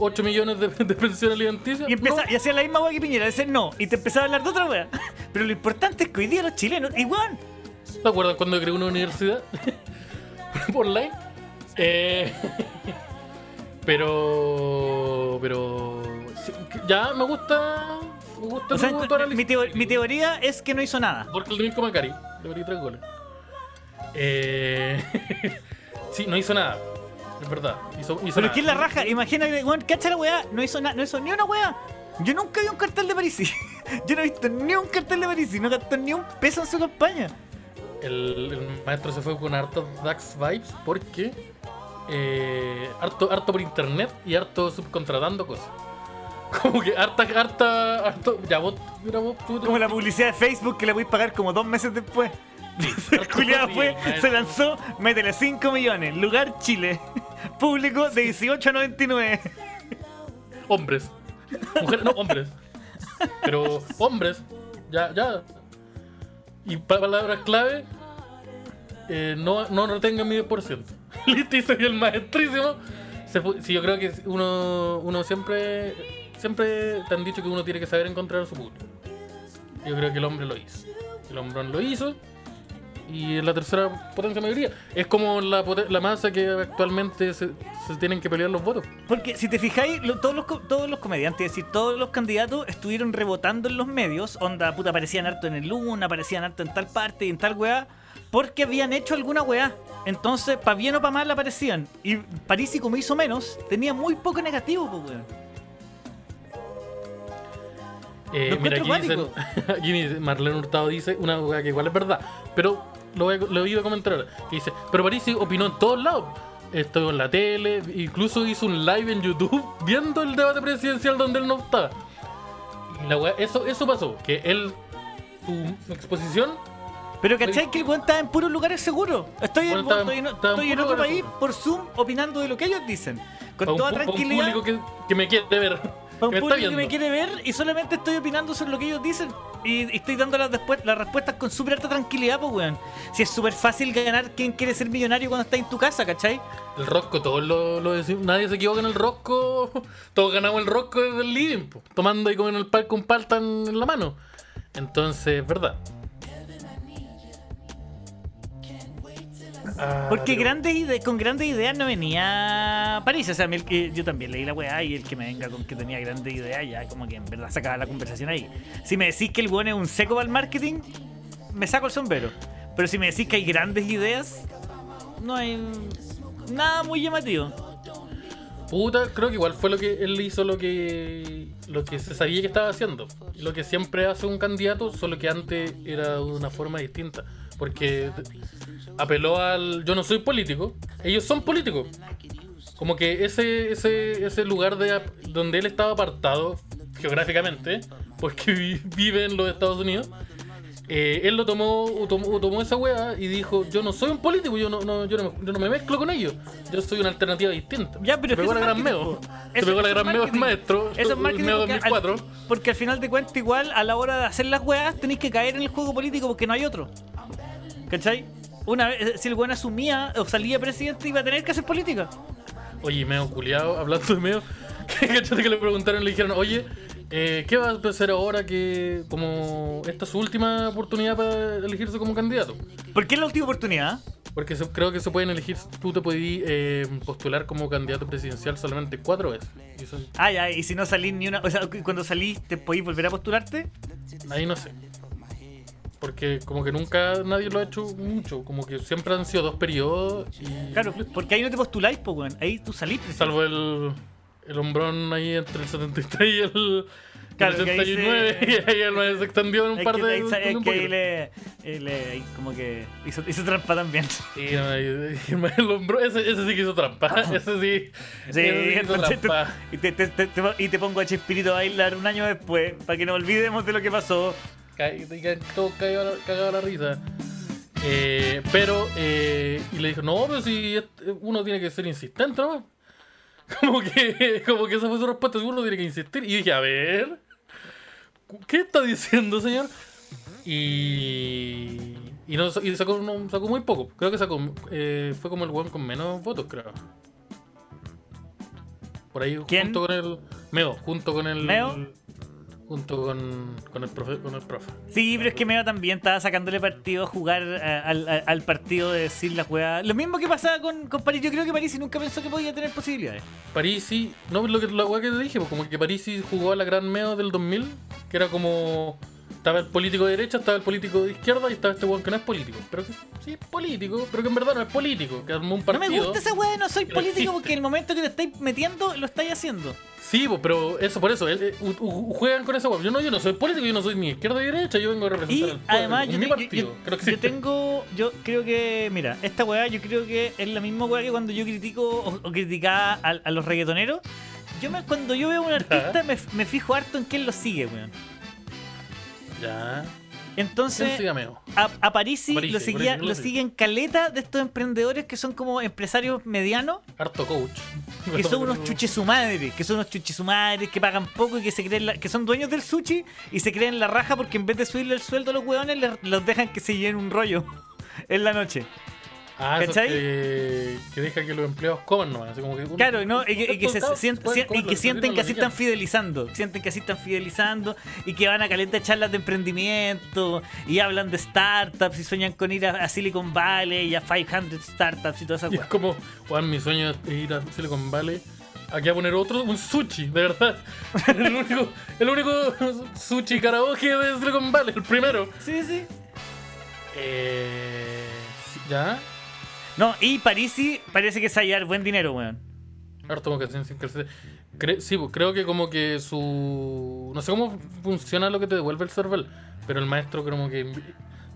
8 millones de, de pensión alimenticia? Y, empieza, No. y hacía la misma weá que Piñera, decía no, y te empezaba a hablar de otra weá. Pero lo importante es que hoy día los chilenos, weón, ¿Te acuerdas cuando creé una universidad? Online. Eh, pero. Pero. ya me gusta. Me gusta o sea, mi, teo- mi teoría es que no hizo nada. Porque el Mirko Macari le metí tres goles. Eh, sí, no hizo nada. Es verdad. Hizo, hizo Pero es nada. que es la raja, imagínate, weón, cacha la weá, no hizo nada, no hizo ni una weá. Yo nunca vi un cartel de Parisi. Yo no he visto ni un cartel de Parisi, no gastó ni un peso en su campaña. El, el maestro se fue con hartos Dax Vibes porque. eh, harto, harto por internet y harto subcontratando cosas. Como que harta, harta, harto. Ya vos, mira vos, tú. Como la publicidad de Facebook que la voy a pagar como dos meses después. Culiado sí, fue, se lanzó, métele 5 millones, lugar Chile, público de 18 a 99. Hombres. Mujeres, no, hombres. Pero hombres, ya, ya. Y pa- palabras clave, eh, no, no retengan mi 10%. Listo, y soy el maestrísimo. Se sí, yo creo que uno, uno siempre, siempre te han dicho que uno tiene que saber encontrar a su público. Yo creo que el hombre lo hizo. El hombre lo hizo. Y la tercera potencia mayoría. Es como la, masa que actualmente se, se tienen que pelear los votos. Porque si te fijáis, lo- todos, los, todos los comediantes, es decir, todos los candidatos estuvieron rebotando en los medios, onda puta, aparecían harto en el Luna, aparecían harto en tal parte y en tal weá, porque habían hecho alguna weá. Entonces, para bien o para mal aparecían. Y Parisi, como hizo menos, tenía muy poco negativo, pues weón. Eh, mira, aquí, dicen, aquí dice- Marlene Hurtado dice una weá que igual es verdad, pero lo, voy a- lo iba a comentar ahora. Que dice, pero Parisi opinó en todos lados. Estuvo en la tele, incluso hizo un live en YouTube viendo el debate presidencial donde él no estaba. La weá- eso, eso pasó, que él, su, su exposición, Pero ¿cachai que el weón estaba en puros lugares seguros? Estoy, en, Bueno, en- estoy en- en estoy en puros otro país seguros. por Zoom opinando de lo que ellos dicen. Con un, toda pu- para un tranquilidad. público que, que me quiere ver, Para un público que me quiere ver y solamente estoy opinando sobre lo que ellos dicen. Y, y estoy dando las, las respuestas con súper alta tranquilidad, pues, weón. Si es súper fácil ganar quién quiere ser millonario cuando está en tu casa, ¿cachai? El rosco, todos lo, lo decimos, nadie se equivoca en el rosco, todos ganamos el rosco desde el living, po, tomando y comiendo el pan con palta en, en la mano. Entonces, verdad. Ah, Porque pero- grandes ide- con grandes ideas no venía París. O sea, a mí el que, yo también leí la weá y el que me venga con que tenía grandes ideas, ya como que en verdad sacaba la conversación ahí. Si me decís que el weón es un seco para el marketing, me saco el sombrero. Pero si me decís que hay grandes ideas, no hay nada muy llamativo. Puta, creo que igual fue lo que él hizo lo que lo que se sabía que estaba haciendo. Lo que siempre hace un candidato, solo que antes era de una forma distinta. Porque apeló al yo no soy político, ellos son políticos. Como que ese, ese, ese lugar de, donde él estaba apartado geográficamente, porque vi- vive en los Estados Unidos, eh, él lo tomó, tomó, tomó esa weá y dijo, yo no soy un político, yo no, no- yo, no me, yo no me mezclo con ellos, yo soy una alternativa distinta. Ya, pero Se pegó la gran meo. Se pegó la gran meo el maestro. Eso es marketing meo porque al- 2004. porque al final de cuentas, igual a la hora de hacer las weas, tenéis que caer en el juego político porque no hay otro. ¿Cachai? Una vez, eh, si el weón asumía o salía presidente, iba a tener que hacer política. Oye, meo culiado, hablando de meo, que cachate que le preguntaron, le dijeron, oye, eh, ¿qué va a hacer ahora que como esta es su última oportunidad para elegirse como candidato? ¿Por qué es la última oportunidad? Porque se- creo que se pueden elegir, tú te puedes eh, postular como candidato presidencial solamente cuatro veces. Y Ah, ya, y si no salís ni una. O sea, cu- cuando salís, ¿te podéis volver a postularte? ahí no sé. Porque como que nunca nadie lo ha hecho mucho, como que siempre han sido dos periodos y... Claro, porque ahí no te postuláis, pues, weón. Ahí tú presidente. Salvo el, el hombrón ahí entre el 73 y el, Claro, el que ahí 89, se- y ahí se extendió en un par que, de... es que ahí le, le- como que hizo, hizo trampa también. Sí, no, el hombro- ese, ese sí que hizo trampa, ese sí, Sí, ese sí hizo entonces te- trampa. y, te, te- te- te- y te pongo a Chespirito a bailar un año después, para que no olvidemos de lo que pasó. Ca- y ca- todo cagado la- risa. Eh, pero, eh, y le dijo, no, pero si es- uno tiene que ser insistente, ¿no? Como que, como que esa fue su respuesta, si uno tiene que insistir. Y dije, a ver, ¿qué está diciendo, señor? Y, y, no, y sacó, no, sacó muy poco. Creo que sacó, eh, fue como el weón con menos votos, creo. Por ahí, ¿Quién? junto con el. Meo, junto con el. ¿Meo? Junto con, con el profe. Con el profe. Sí, pero es que Meo también estaba sacándole partido a jugar eh, al, al- al partido de decir la weá. Lo mismo que pasaba con, con París. Yo creo que París nunca pensó que podía tener posibilidades. Parisi, no, lo que la que te dije, pues como que Parisi jugó a la gran meo del 2000, que era como. Estaba el político de derecha, estaba el político de izquierda y estaba este weón que no es político. Pero que sí es político, pero que en verdad no es político, que armó un No partido. me gusta esa weá, no soy que no político porque en el momento que te estáis metiendo, lo estáis haciendo. Sí, pero eso, por eso, él, eh, u- u- juegan con esa weá. Yo no, yo no soy político, yo no soy ni izquierda ni derecha, yo vengo a representar Y al pueblo. además yo, mi te- yo- partido, yo- que no yo existe. tengo, yo creo que, mira, esta weá yo creo que es la misma weá que cuando yo critico o, o criticaba a, a los reggaetoneros. Yo me, cuando yo veo a un artista me, me fijo harto en quién lo sigue, weón. Ya. Entonces, ¿Quién sigue a a, Parisi Parisi, lo, seguía, lo siguen caleta de estos emprendedores que son como empresarios medianos, Harto coach. que son unos chuches su madre, que son unos chuches su madre, que pagan poco y que se creen la- que son dueños del sushi y se creen la raja porque en vez de subirle el sueldo a los hueones, les- los dejan que se lleven un rollo en la noche. Ah, ¿Cachai? que, que deja que los empleados coman nomás. Así como que, Claro, ¿no? Y que, y que se Estos sienten, pueden y que sienten que así están fidelizando, sienten que así están fidelizando y que van a caleta charlas de emprendimiento y hablan de startups y sueñan con ir a, a Silicon Valley y a 500 startups y todas esas Y es cosas. como, Juan, mi sueño es ir a Silicon Valley. Aquí a poner otro, un sushi, de verdad. El único, el único sushi karaoke de Silicon Valley, el primero. Sí, sí. Eh, ¿Ya? No, y Parisi parece que se va a buen dinero, weón. Harto vocación sin calcete. Cre- sí, pues, creo que como que su... No sé cómo funciona lo que te devuelve el server, pero el maestro como que...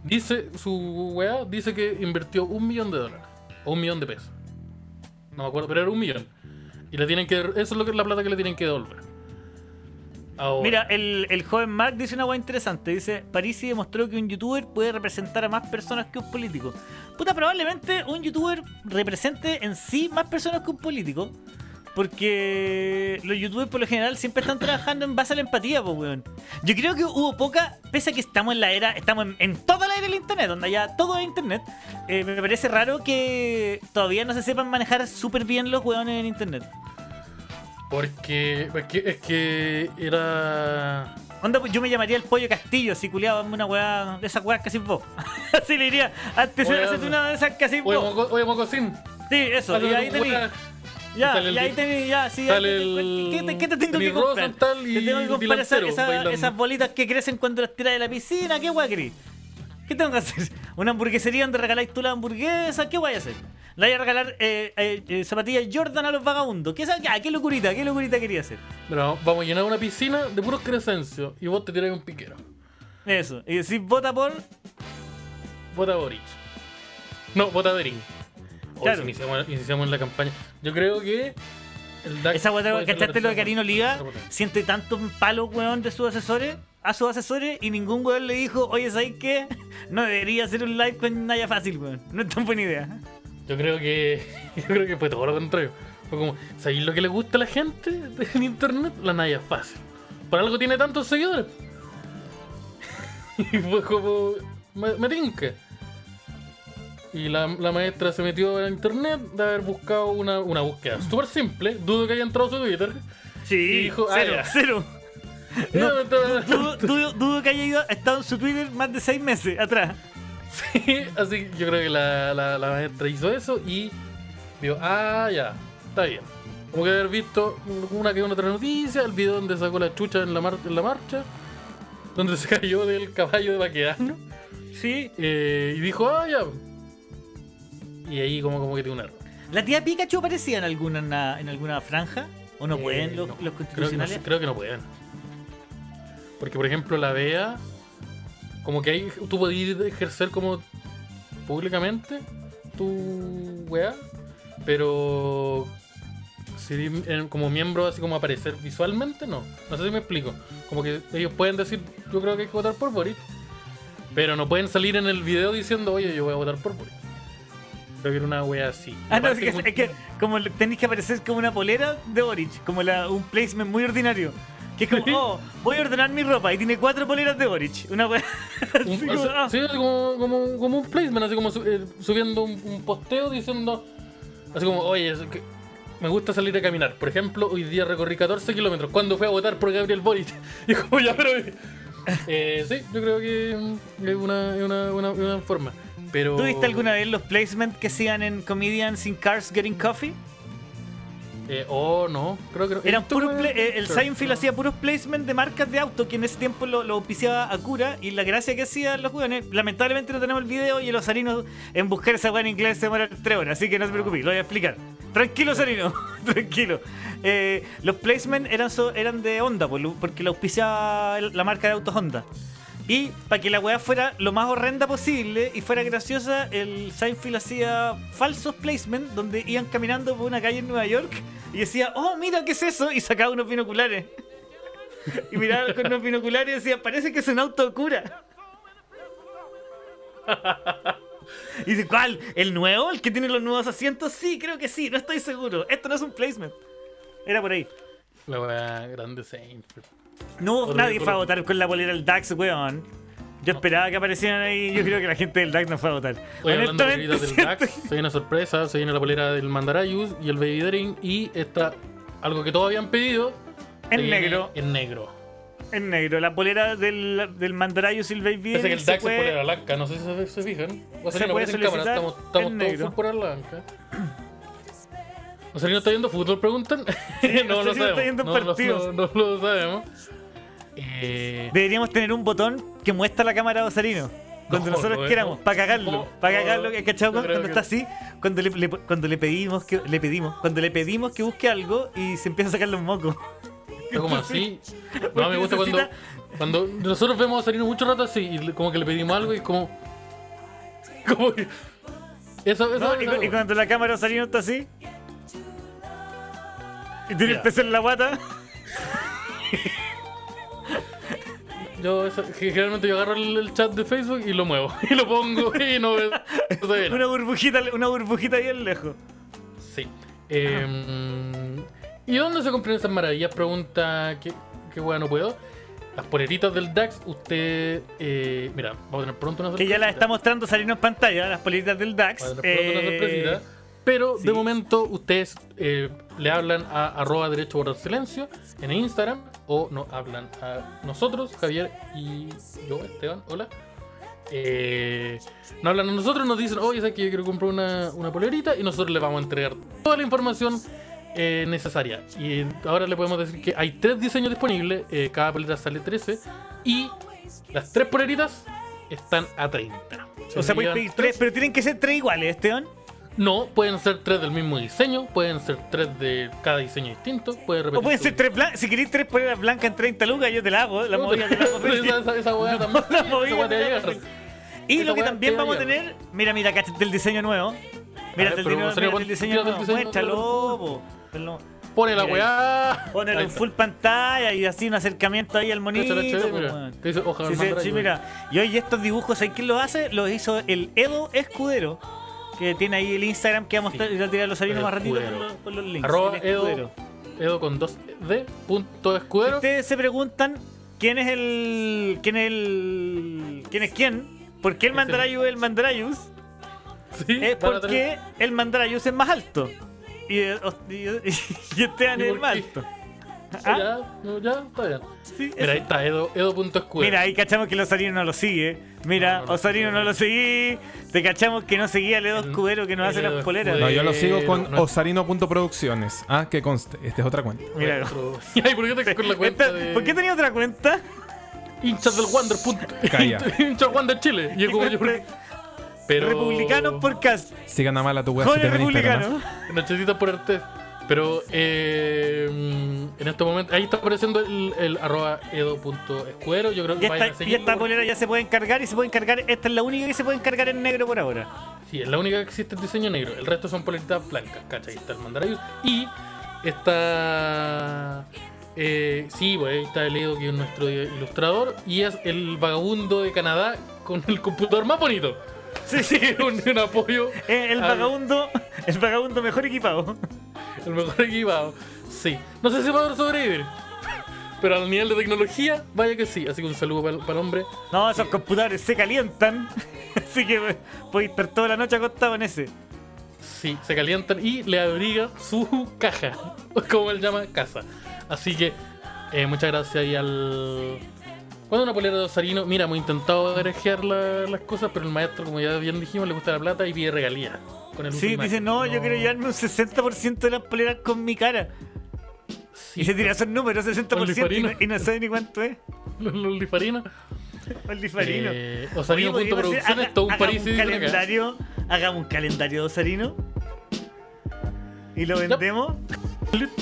Dice, su weá dice que invirtió un millón de dólares. O un millón de pesos. No me acuerdo, pero era un millón. Y le tienen que... Eso es lo que es la plata que le tienen que devolver. Mira, el, el joven Mark dice una hueá interesante. Dice, Parisi demostró que un youtuber puede representar a más personas que un político. Puta, probablemente un youtuber represente en sí más personas que un político. Porque los youtubers por lo general siempre están trabajando en base a la empatía, pues, weón. Yo creo que hubo poca, pese a que estamos en la era, estamos en, en toda la era del internet, donde ya todo es internet. eh, me parece raro que todavía no se sepan manejar súper bien los weones en internet. Porque, es que, es que era. Onda, pues yo me llamaría el pollo castillo si culiaba una weá de esas weas que vos. Así le diría, antes Oye, hacerte una de esas que vos. oye, mocosín. Sí, eso, y ahí tení. Ya, y ahí tení, ya, sí. ¿Qué, te, qué te tengo que comprar? Te tengo que comprar esas bolitas que crecen cuando las tiras de la piscina. ¿Qué querís? ¿Qué tengo que hacer? ¿Una hamburguesería donde regaláis tú la hamburguesa? ¿Qué voy a hacer? ¿Le voy a regalar eh, eh, eh, zapatillas Jordan a los vagabundos? ¿Qué, ah, ¿Qué locurita? ¿Qué locurita quería hacer? Pero vamos a llenar una piscina de puros crescencios y vos te tirás un piquero. Eso. Y decís, vota por. Vota Boric. No, vota. Hoy Claro. iniciamos, iniciamos la campaña. Yo creo que. Esa weá, ¿cachaste lo de Karino potencia. Siente tantos palos, weón, de sus asesores, a sus asesores, y ningún weón le dijo, oye, ¿sabes qué? No debería hacer un live con Naya Fácil, weón. No es tan buena idea. Yo creo que. Yo creo que fue todo lo contrario. Fue como, ¿sabéis lo que le gusta a la gente en internet? La Naya fácil. Por algo tiene tantos seguidores. y fue como. Me, me tinca. Y la, la maestra se metió a internet de haber buscado una, una búsqueda súper simple. Dudo que haya entrado su Twitter. Sí, Y dijo, ah, cero, cero. No, Dudo, dudo- dudo que haya ido, estado en su Twitter más de seis meses atrás. Sí, así que yo creo que la, la, la maestra hizo eso y dijo, ah, ya, está bien. Como que haber visto una que otra noticia, el video donde sacó la chucha en la, mar- en la marcha, donde se cayó del caballo de Baqueano, Sí. eh, y dijo, ah, ya. Y ahí como, como que tiene un error. ¿La tía Pikachu aparecía en alguna, en, alguna franja? ¿O no Eh, pueden los, no, los creo que no, constitucionales? creo que no pueden. Porque, por ejemplo, la BEA, como que ahí tú podías ejercer como públicamente tu weá, pero si como miembro, así como aparecer visualmente, no. No sé si me explico. Como que ellos pueden decir, yo creo que hay que votar por Boric, pero no pueden salir en el video diciendo, oye, yo voy a votar por Boric. Creo que era una weá así. Ah, no, es que, es que como tenéis que aparecer como una polera de Boric, como la, un placement muy ordinario. Que es como, oh, voy a ordenar mi ropa y tiene cuatro poleras de Boric. Una wea así como, ah. sí, como, como, como un placement, así como eh, subiendo un, un posteo diciendo, así como, oye, es que me gusta salir a caminar. Por ejemplo, hoy día recorrí 14 kilómetros. cuando fui a votar por Gabriel Boric? Y como, ya, pero... eh, sí, yo creo que mm, es una, una, una, una forma. Pero... ¿Tú viste alguna vez los placements que hacían en Comedians in Cars Getting Coffee? Eh, oh, no, creo que. Eran puros fue- eh, el Seinfeld no. hacía puros placements de marcas de auto que en ese tiempo lo, lo auspiciaba Acura y la gracia que hacían los jóvenes, lamentablemente no tenemos el video y el Osarino en buscar esa weá en inglés se demora tres horas, así que no se preocupe, lo voy a explicar. Tranquilo, Osarino, tranquilo. Eh, los placements eran, so- eran de Honda, porque lo auspiciaba la marca de autos Honda. Y para que la weá fuera lo más horrenda posible y fuera graciosa, el Seinfeld hacía falsos placements donde iban caminando por una calle en Nueva York y decía, oh, mira, ¿qué es eso? Y sacaba unos binoculares. Y miraba con unos binoculares y decía, parece que es un auto cura. Y dice, ¿cuál? ¿El nuevo? ¿El que tiene los nuevos asientos? Sí, creo que sí, no estoy seguro. Esto no es un placement. Era por ahí. La weá grande Seinfeld. No, nadie fue a votar con la polera del DAX, weón. Yo esperaba que aparecieran ahí. Yo creo que la gente del DAX no fue a votar. Hoy hablando de poleritas del siento- DAX, se viene sorpresa, se viene la polera del Mandarayus y el Baby Daring y está algo que todos habían pedido. se En viene negro. En negro. En negro, la polera del, del Mandarayo Silver Parece que el se DAX es puede- polera blanca, no sé si se, se fijan. O sea, Se puede en cámara, solicitar estamos, estamos en todos negro. full polera blanca. O sea, ¿no está viendo fútbol? Preguntan. no lo sabemos. viendo no, no, no lo sabemos. Eh, Deberíamos tener un botón que muestra la cámara de Osarino. Cuando No, nosotros no, queramos, no. para cagarlo. Para no, cagarlo, ¿cachai? Cuando creo está que- así, cuando le, le- cuando le pedimos que le pedimos, cuando le pedimos que busque algo y se empieza a sacar los mocos. Está como así. No, me gusta cuando, necesita- cuando nosotros vemos a salir mucho rato así y como que le pedimos algo y como. Como que. Eso, eso. ¿no? Y, y cuando la cámara de Osarino está así. Y tiene el pez en la guata. Yo eso- generalmente yo agarro el, el chat de Facebook y lo muevo. Y lo pongo y no veo. no. Una burbujita, una burbujita bien lejos. Sí. Eh, ¿Y dónde se compran esas maravillas? Pregunta que, que no puedo. Las poleritas del DAX, usted. eh, mira, vamos a tener pronto una Que ya las está mostrando saliendo en pantalla, las politas del DAX. Vamos a tener pronto una Eh, sorpresita. Pero sí. de momento ustedes eh, le hablan a arroba derecho por silencio en Instagram o nos hablan a nosotros, Javier y yo, Esteban, hola. Eh, nos hablan a nosotros, nos dicen, oye, ¿sabes que yo quiero comprar una, una polerita? Y nosotros le vamos a entregar toda la información eh, necesaria. Y ahora le podemos decir que hay tres diseños disponibles, eh, cada polera sale 13 y las tres poleritas están a 30. o sea, Se puedes llevan pedir tres, pero tienen que ser tres iguales, Esteban. No, pueden ser tres del mismo diseño, pueden ser tres de cada diseño distinto, puede repetir. O pueden ser tres blancas. Si queréis tres poleras blancas en 30 lucas, yo te la hago. La movida te la hago esa, esa, weá también. La movida te va a llegar. Y Esa lo que también vamos a tener. Mira, mira, cáchate el diseño nuevo. Mira, ver, el diseño, mira el nuevo. diseño, Muéstralo, Pone la weá. Ponelo en full pantalla y así un acercamiento ahí al monito. Mira. Te dice hoja Sí, mira. Y hoy estos dibujos, ¿sabes quién los hace? Los hizo el Edo Escudero. Que tiene ahí el Instagram que vamos a Sí. ir a tirar los salinos más ratito por los, links. Arroba Edo. Edo con dos D punto escudero. Ustedes se preguntan quién es el. quién es el. quién es quién. ¿Por qué el Es Mandarayu es el Mandarayus? Sí, Es porque el Mandarayus es más alto. Y, y, y Esteban ¿Y es por el más alto. ¿Ah? Ya, no, ya, está bien. Sí, Mira, ahí está, Edo. Mira, ahí cachamos que el Osarino no lo sigue. Mira, No, no lo Osarino sigue. no lo seguí. Te cachamos que no seguía el Edo Escudero que nos hace las poleras. No, yo lo sigo con no- osarino.producciones. Ah, que conste. Esta es otra cuenta. Mira. Ay, ¿por qué te con la cuenta Esta- de... ¿Por qué tenía otra cuenta? hinchas del Wander. Calla. hinchas Wander Chile. Y como yo- Pero... Republicanos por cast. Sigan a mal a tu weá si te ven Instagram. ¿ah? republicanos. Pero eh, en este momento, ahí está apareciendo el, el arroba edo.escuero. Yo creo que vayan a esta, y esta polera ya se puede encargar y se puede encargar. Esta es la única que se puede encargar en negro por ahora. Sí, es la única que existe el diseño negro. El resto son poleritas blancas, ¿cachai? Ahí está el Mandarayus. Y está. Eh, sí, pues ahí está el Edo, que es nuestro ilustrador. Y es el vagabundo de Canadá con el computador más bonito. Sí, sí, un, un apoyo. El vagabundo, el vagabundo mejor equipado. El mejor equipado. Sí. No sé si va a sobrevivir. Pero al nivel de tecnología, vaya que sí. Así que un saludo para el hombre. No, esos computadores se calientan. Así que eh, podéis estar toda la noche acostado en ese. Sí, se calientan y le abriga su caja. Como él llama, casa. Así que eh, muchas gracias ahí al. Cuando una polera de Osarino, mira, hemos intentado agregar la- las cosas, pero el maestro, como ya bien dijimos, le gusta la plata y pide regalías. Con el Sí, dice, no, yo quiero llevarme un 60% de las poleras con mi cara. Sí, Y se tira esos números, 60% y no, y no sabe ni cuánto es. Los, los lifarina. Olifarino. Eh, Oye, hacer- todo un París un calendario, hagamos un calendario de Osarino. Y lo vendemos.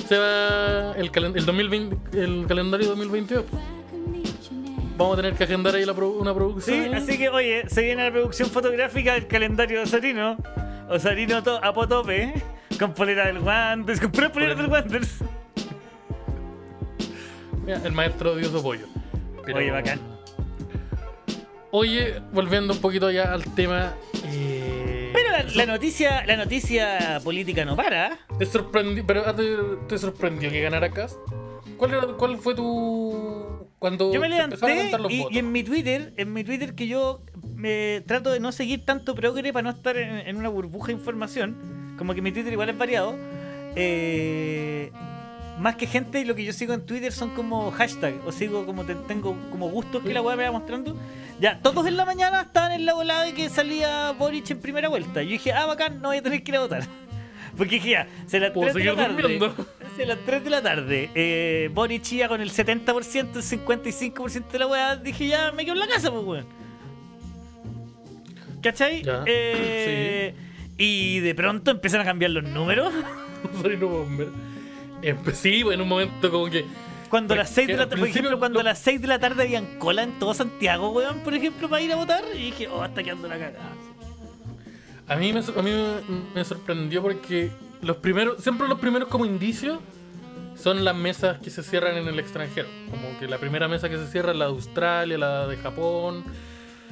Se va el, el 2020, el calendario 2022. Vamos a tener que agendar ahí la pro- una producción. Sí, así que, oye, se viene la producción fotográfica del calendario de Osarino. Osarino to- a potope, con polera del Wanderers, con puras poleras del Wanderers. Mira, el maestro dio su apoyo. Pero- Oye, bacán. Oye, volviendo un poquito ya al tema. eh, Pero la, la noticia, la noticia política no para. ¿Te sorprendió, pero te, te sorprendió que ganara Cast? ¿Cuál, era- ¿Cuál fue tu. Cuando Yo me levanté y, en mi Twitter, en mi Twitter que yo me trato de no seguir tanto progre para no estar en, en una burbuja de información, como que mi Twitter igual es variado. eh, más que gente, lo que yo sigo en Twitter son como hashtags, o sigo como te- tengo como gustos que la weá me va mostrando. Ya, todos en la mañana estaban en la volada de que salía Boric en primera vuelta. Yo dije, ah, bacán, no voy a tener que ir a votar. Porque dije, ya, se las Puedo 3 de la seguir tarde. durmiendo. Se las 3 de la tarde. Eh, Boric iba con el 70%, el 55% de la weá. Dije, ya me quedo en la casa, pues, weón. ¿Cachai? Eh, Y de pronto empiezan a cambiar los números. Bomber. Eh, pues sí, en un momento como que. Cuando a las 6 de la tarde, por ejemplo, cuando a las 6 de la tarde habían cola en todo Santiago, weón, por ejemplo, para ir a votar. Y dije, oh, está quedando la cagada. A mí, me, a mí me, me sorprendió porque los primeros, siempre los primeros como indicios son las mesas que se cierran en el extranjero. Como que la primera mesa que se cierra es la de Australia, la de Japón.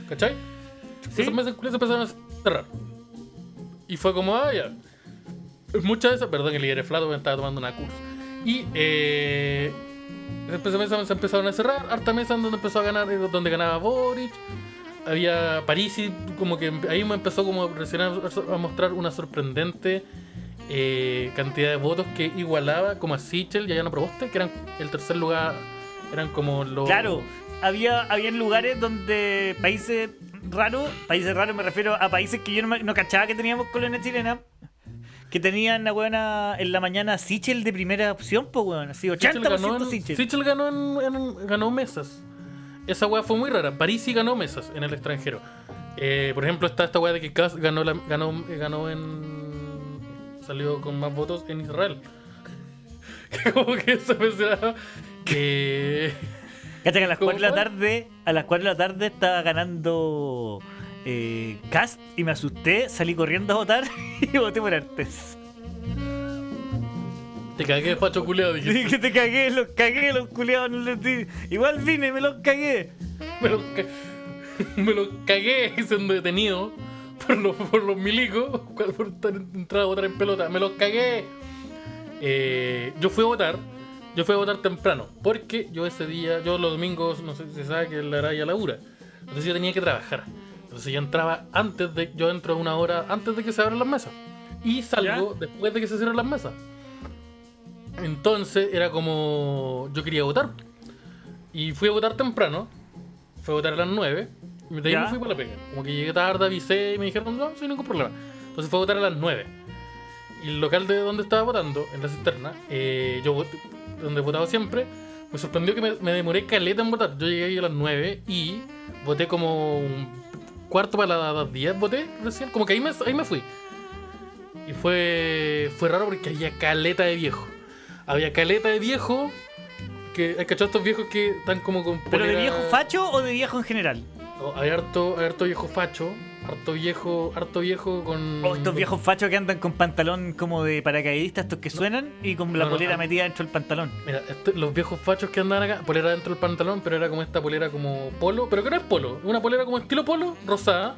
¿Cachai? Sí. Esas mesas se empezaron a cerrar. Y fue como, ah, ya. Muchas de esas, perdón, el líder flato estaba tomando una curso. Y eh, de mesas se empezaron a cerrar. Harta mesa donde empezó a ganar, donde ganaba Boric. Había Parisi, como que ahí me empezó como recién a, a mostrar una sorprendente eh, cantidad de votos que igualaba como a Sichel y a Yana Proboste, que eran el tercer lugar, eran como los... Claro, había, había lugares donde países raros, países raros me refiero a países que yo no, cachaba que teníamos colonia chilena, que tenían una buena en la mañana Sichel de primera opción, pues weón, así Sichel ganó, 80% en, Sichel. Sichel ganó, en- en- ganó mesas. Esa weá fue muy rara. Parisi ganó mesas en el extranjero. Eh, por ejemplo, está esta weá de que Kass ganó, la- ganó, eh, ganó en. Salió con más votos en Israel. Que como que sonaba que. Cacha que a las ¿Cómo 4 de la tarde, a las 4 de la tarde estaba ganando eh, Cast y me asusté, salí corriendo a votar y voté por Artes. Te cagué, facho culeado. Dije, que te cagué, los cagué, los culiados. no les di- Igual vine, me los cagué. me los, ca- me los cagué siendo detenido por los, por los milicos por estar entrado a votar en pelota. Me los cagué. Eh, yo fui a votar. Yo fui a votar temprano. Porque yo ese día, yo los domingos, no sé si se sabe que la araya labura. Entonces yo tenía que trabajar. Entonces yo entraba antes de. Yo entro una hora antes de que se abran las mesas. Y salgo después de que se cierren las mesas. Entonces era como. Yo quería votar. Y fui a votar temprano. Fui a votar a las 9. De ahí Ya. me fui para la pega. Como que llegué tarde, avisé y me dijeron, no, sin ningún problema. Entonces fui a votar a las 9. Y el local de donde estaba votando, en la cisterna, eh, yo donde he votado siempre, me sorprendió que me, me demoré caleta en votar. Yo llegué ahí a las 9 y voté como un cuarto para las 10, voté recién. Como que ahí me, ahí me fui. Y fue, fue raro porque había caleta de viejo. Había caleta de viejo. Que, ¿Has cachado estos viejos que están como con ¿Pero de viejo facho o de viejo en general? Oh, hay harto, harto viejo facho, harto viejo, harto viejo con. O estos viejos fachos que andan con pantalón como de paracaidistas, estos que suenan y con la No, no, polera metida dentro del pantalón. Mira, este- los viejos fachos que andan acá, polera dentro del pantalón, pero era como esta polera como polo, pero que no es polo, una polera como estilo polo, rosada.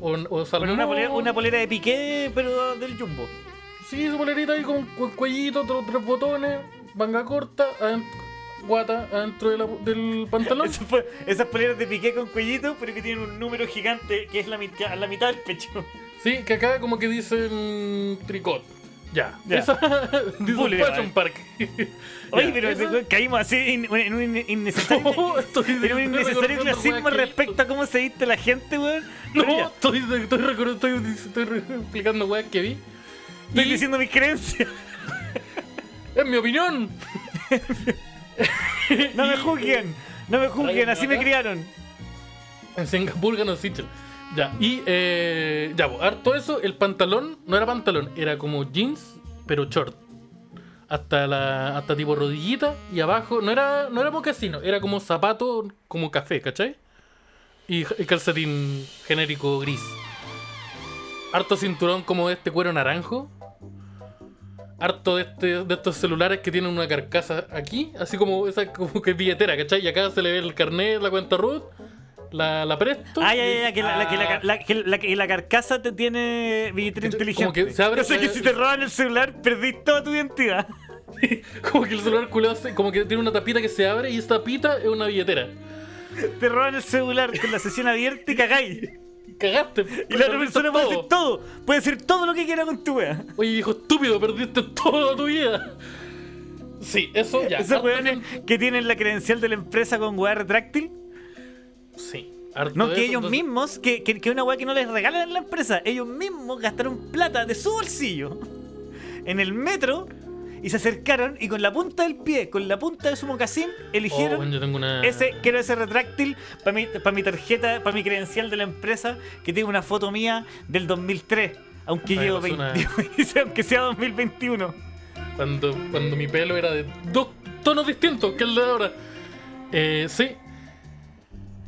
O, o Con salmón. una polera, una polera de piqué, pero del jumbo. Sí, su polerita ahí con cu- cuellito, otros tres botones, manga corta, guata adentro de la- del pantalón. Fue- esas poleras de piqué con cuellito, pero que tienen un número gigante que es la mitad, la mitad del pecho. Sí, que acá como que dicen tricot. Ya. Ya. Esa dice Boulevard. Fashion Park. Oye, Ya, pero esa- caímos así en, en un in- innecesario, No, estoy- en un innecesario clasismo respecto a cómo se viste la gente, weón. No, ya, estoy, estoy, estoy, estoy explicando weas que vi. estoy Y, diciendo mis creencias. Es mi opinión. No me juzguen, no me juzguen, así me criaron. En Singapur ganó Sichel. Ya, y eh, ya, pues, harto eso, el pantalón no era pantalón, era como jeans, pero short. Hasta la hasta tipo rodillita y abajo, no era no era mocasino, era como zapato como café, ¿cachai? Y, y calcetín genérico gris. Harto cinturón como este cuero naranjo. Harto de, este, de estos celulares que tienen una carcasa aquí, así como esa como que billetera, ¿cachai? Y acá se le ve el carnet, la cuenta root, la, la presto. Ah, ya, ya, ya, que la, la- que la- Ah, la- que la- que la carcasa te tiene billetera Como inteligente. que se abre- o sea que si te roban el celular, perdís toda tu identidad. Como que el celular culeado se- como que tiene una tapita que se abre y esa tapita es una billetera. Te roban el celular con la sesión abierta y cagáis. Cagaste. Y la otra persona puede hacer todo. Puede hacer todo lo que quiera con tu wea. Oye, viejo estúpido, perdiste toda tu vida. Sí, eso ya. Esos weones que tienen la credencial de la empresa con weá retráctil. Sí. No, que ellos entonces- mismos, que, que, que una weá que no les regalan en la empresa, ellos mismos gastaron plata de su bolsillo en el metro y se acercaron y con la punta del pie, con la punta de su mocasín, Oh, eligieron bueno, yo tengo una. ese, quiero ese retráctil para mi, pa' mi tarjeta, para mi credencial de la empresa, que tiene una foto mía del 2003. Aunque, Ay, llevo pasó una- 20 aunque sea 2021. Cuando, cuando mi pelo era de dos tonos distintos que el de ahora. Eh, sí.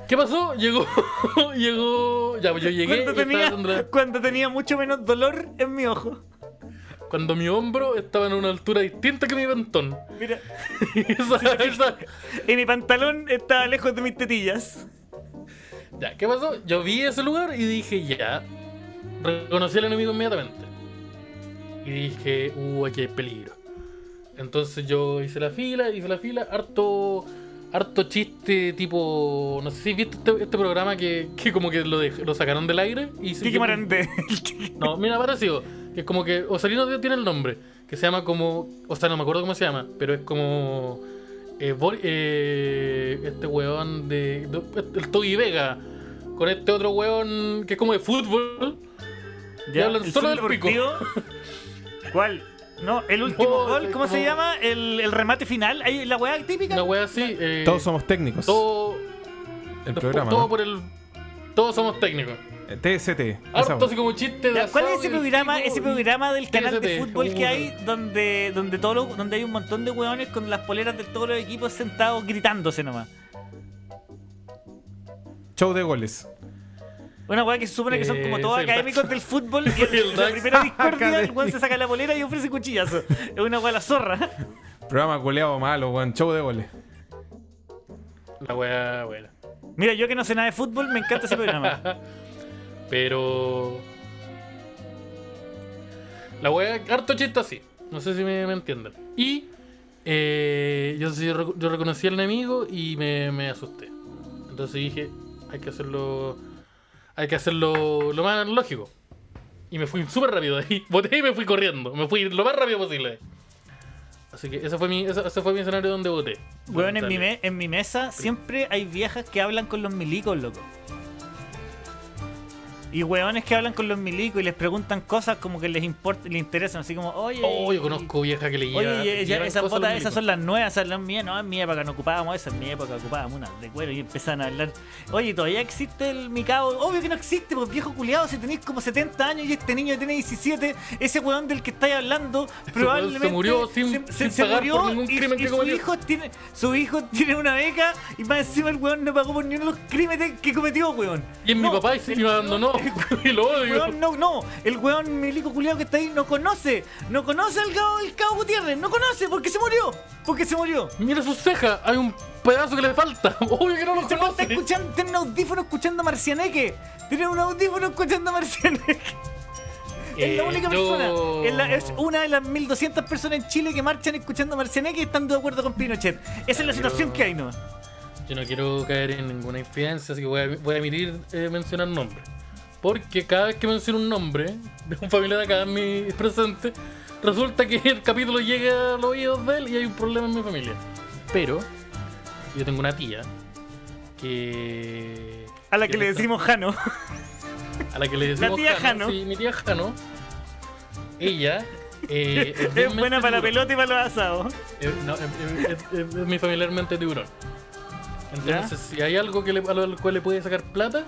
¿Qué pasó? Llegó. llegó. Ya, yo llegué. Cuando tenía, cuando tenía mucho menos dolor en mi ojo. Cuando mi hombro estaba en una altura distinta que mi mentón. Mira, Esa- esa- y mi pantalón estaba lejos de mis tetillas. Ya, ¿qué pasó? Yo vi ese lugar y dije, ya. Reconocí al enemigo inmediatamente. Y dije, uh, aquí hay peligro. Entonces yo hice la fila, hice la fila, harto. Harto chiste tipo. No sé si viste este, este programa que, que como que lo, lo sacaron del aire y se- Kike Marandé. No, mira, parecido. Que es como que. Osalino tiene el nombre. Que se llama como. O sea, no me acuerdo cómo se llama. Pero es como. eh, eh, este weón de. de- el Toby Vega. Con este otro weón que es como de fútbol. Ya, hablan el solo del pico. ¿Cuál? No, el último No, gol, ¿cómo se llama? El, el remate final. Ahí, la weá típica. Una wea así. eh, Todos somos técnicos. Todo. el programa, todo ¿no? por el. Todos somos técnicos. Eh, TST. esa Harto así como chiste de ¿Cuál es ese programa, ese programa del canal de fútbol que hay donde donde todos los- donde hay un montón de hueones con las poleras de todos los equipos sentados gritándose nomás? Show de goles. Una weá que se supone que son como Eh, todos académicos del fútbol y en El la primera discordia el weón se saca la polera y ofrece cuchillazo. Es una weá la zorra. Programa goleado malo, weón. Show de goles. La wea buena. Mira, yo que no sé nada de fútbol, me encanta ese programa. Pero. La wea, harto chiste así. No sé si me, me entienden. Y. eh, yo, sí rec- yo reconocí al enemigo y me, me asusté. Entonces dije, hay que hacerlo. Hay que hacerlo lo más lógico. Y me fui súper rápido de ahí. Boté y me fui corriendo. Me fui lo más rápido posible. Así que ese fue mi, ese, ese fue mi escenario donde voté. Weón, en mi, me- en mi mesa siempre hay viejas que hablan con los milicos, loco. Y weones que hablan con los milicos y les preguntan cosas como que les importa, les interesan, así como, oye. Oh, yo conozco vieja que le lleva. Oye, ya- esas botas, esas son las nuevas, esas las mías, no, en mi época no ocupábamos esas, en mi época ocupábamos unas de cuero y empezaban a hablar. Oye, ¿todavía existe el micao? Obvio que no existe, pues viejo culiado, si tenéis como 70 años y este niño tiene 17, ese weón del que estáis hablando probablemente se murió sin- sin pagar por ningún y- crimen y que su cometió. hijo tiene, su hijo tiene una beca y más encima el weón no pagó por ni uno de los crímenes que cometió, weón. Y es mi papá y, sí, el me abandonó. odio. el weón no, no, el weón milico culiado que está ahí no conoce, no conoce al cabo, el cabo Gutiérrez, no conoce porque se murió, porque se murió. Mira sus cejas, hay un pedazo que le falta. Obvio que no lo Se está conoce. escuchando, tiene un audífono escuchando Marcianeque, tiene un audífono escuchando Marcianeque. es la Eh, única persona, es, la- es una de las 1200 personas en Chile que marchan escuchando Marcianeque y están de acuerdo con Pinochet. Esa es la situación que hay, ¿no? Yo no quiero caer en ninguna infidencia, así que voy a, voy a emitir eh, mencionar nombres. Porque cada vez que menciono un nombre de un familiar acá en mi presente, resulta que el capítulo llega a los oídos de él y hay un problema en mi familia. Pero yo tengo una tía que. A la que le decimos Jano. A la que le decimos tía Jano. Sí, mi tía Jano. Ella. eh, es buena para la pelota y para los asados. Eh, no, eh, eh, es mi familiarmente tiburón. Entonces, si hay algo que le, a lo cual le puede sacar plata,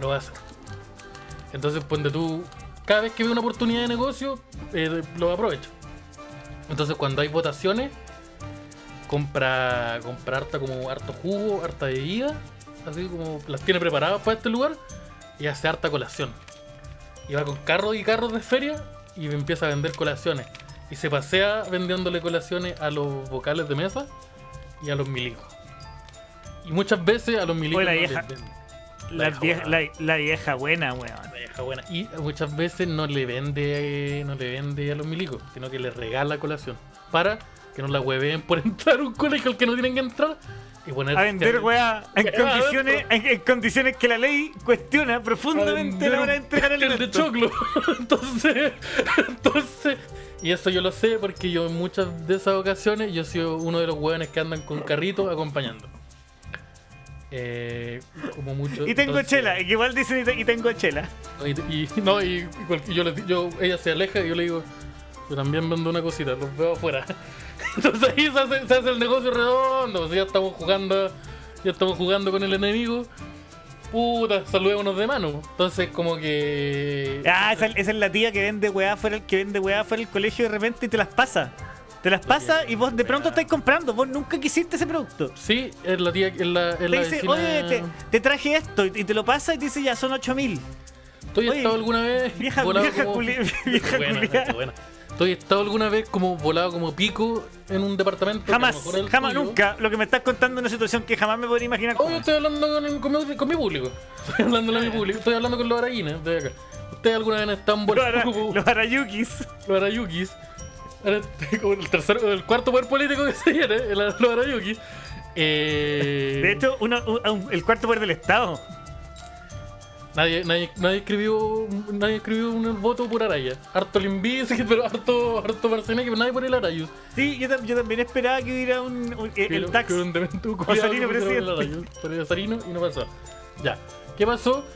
lo va a hacer. Entonces, ponte tú, cada vez que veo una oportunidad de negocio, eh, lo aprovecho. Entonces, cuando hay votaciones, compra, compra harta como harto jugo, harta bebida, así como las tiene preparadas para este lugar, y hace harta colación. Y va con carros y carros de feria y empieza a vender colaciones. Y se pasea vendiéndole colaciones a los vocales de mesa y a los milicos. Y muchas veces a los milicos. No vieja-. La vieja vieja, buena. la, la vieja buena, weón. La vieja buena. Y muchas veces no le vende no le vende a los milicos, sino que les regala colación. Para que no la hueveen por entrar a un colegio al que no tienen que entrar y poner A vender weá en condiciones, en, en condiciones que la ley cuestiona profundamente a la hora de entregar el de choclo. entonces, entonces, y eso yo lo sé porque yo en muchas de esas ocasiones yo he sido uno de los hueones que andan con carrito acompañando. Eh, como mucho. Y tengo entonces- chela, igual dicen y, te- y tengo chela. Y, y- no, y, yo, le- yo, ella se aleja y yo le digo, yo también vendo una cosita, los veo afuera. Entonces ahí se hace, se hace el negocio redondo, pues ya estamos jugando, ya estamos jugando con el enemigo. Puta, saludémonos de mano. Entonces como que. Ah, esa, esa es la tía que vende weá fuera, que vende weá fuera del colegio de repente y te las pasa. Te las pasa y vos de pronto estáis comprando. Vos nunca quisiste ese producto. Sí, es la tía, es la, es Te la dice, vecina- oye, te, te traje esto y y te lo pasa y te dice ya son 8000. ¿Tú has oye, estado alguna vez? vieja- volado vieja culi- vieja Buena, buena. ¿Tú has estado alguna vez como volado como pico en un departamento? Jamás, jamás, tuyo? nunca. Lo que me estás contando es una situación que jamás me podría imaginar. Oh, es. estoy hablando con, con mi, con mi público. Estoy hablando con mi público. Estoy hablando con los araínas de acá. ¿Ustedes alguna vez han estado en Los, ara- como los arayukis. los arayukis? Como el el cuarto poder político que se viene, el- los arayukis. Eh, De hecho, un- un- el cuarto poder del Estado. Nadie, nadie, nadie escribió nadie escribió un voto por Araya. Harto Limbiskit, pero harto, harto Barcelona, pero nadie por el Arayus. Sí, yo, tam- yo también esperaba que hubiera un, un- eh, el tax. Osarino presidente. Por el Osarino y no pasó. Ya. ¿Qué pasó?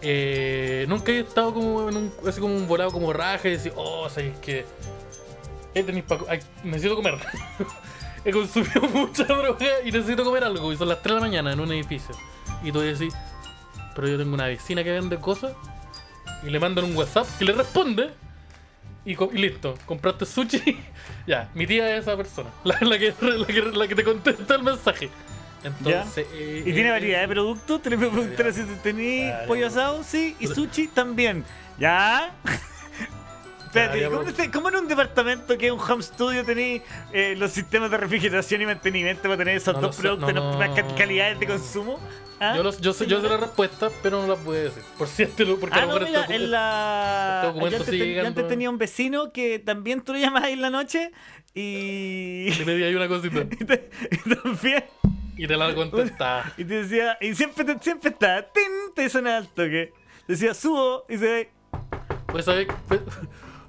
Eh, nunca he estado como en un, así como un volado como raja y decir, oh, sabes que eh, tenéis pa- ay, necesito comer. he consumido mucha droga y necesito comer algo. Y son las 3 de la mañana en un edificio. Y tú decís, pero yo tengo una vecina que vende cosas y le mandan un WhatsApp que le responde y, listo, compraste sushi. ya, mi tía es esa persona, la, la que, la, que, la que te contesta el mensaje. Entonces, eh, ¿Y tiene eh, variedad de productos? Te le puedo preguntar si tenéis Variedad. pollo asado, sí, y sushi también. ¿Ya? Espérate, ¿cómo, en un departamento que es un home studio tenéis eh, los sistemas de refrigeración y mantenimiento para tener esos No lo dos productos no, en no. ca- calidades de consumo? ¿Ah? Yo, los- yo, sé, yo sé la respuesta, pero no la puedo decir. Por cierto, lo- porque a Ah, lo no, mejor mira, este en la... este Yo antes, sigue ten- yo antes llegando. tenía un vecino que también tú le llamas ahí en la noche y... le pedí ahí una cosita y te- y también... y te la contestaba. Y te decía, y siempre, te- siempre está, ¡tin! te suena al toque. Decía, subo, y se Pues saber,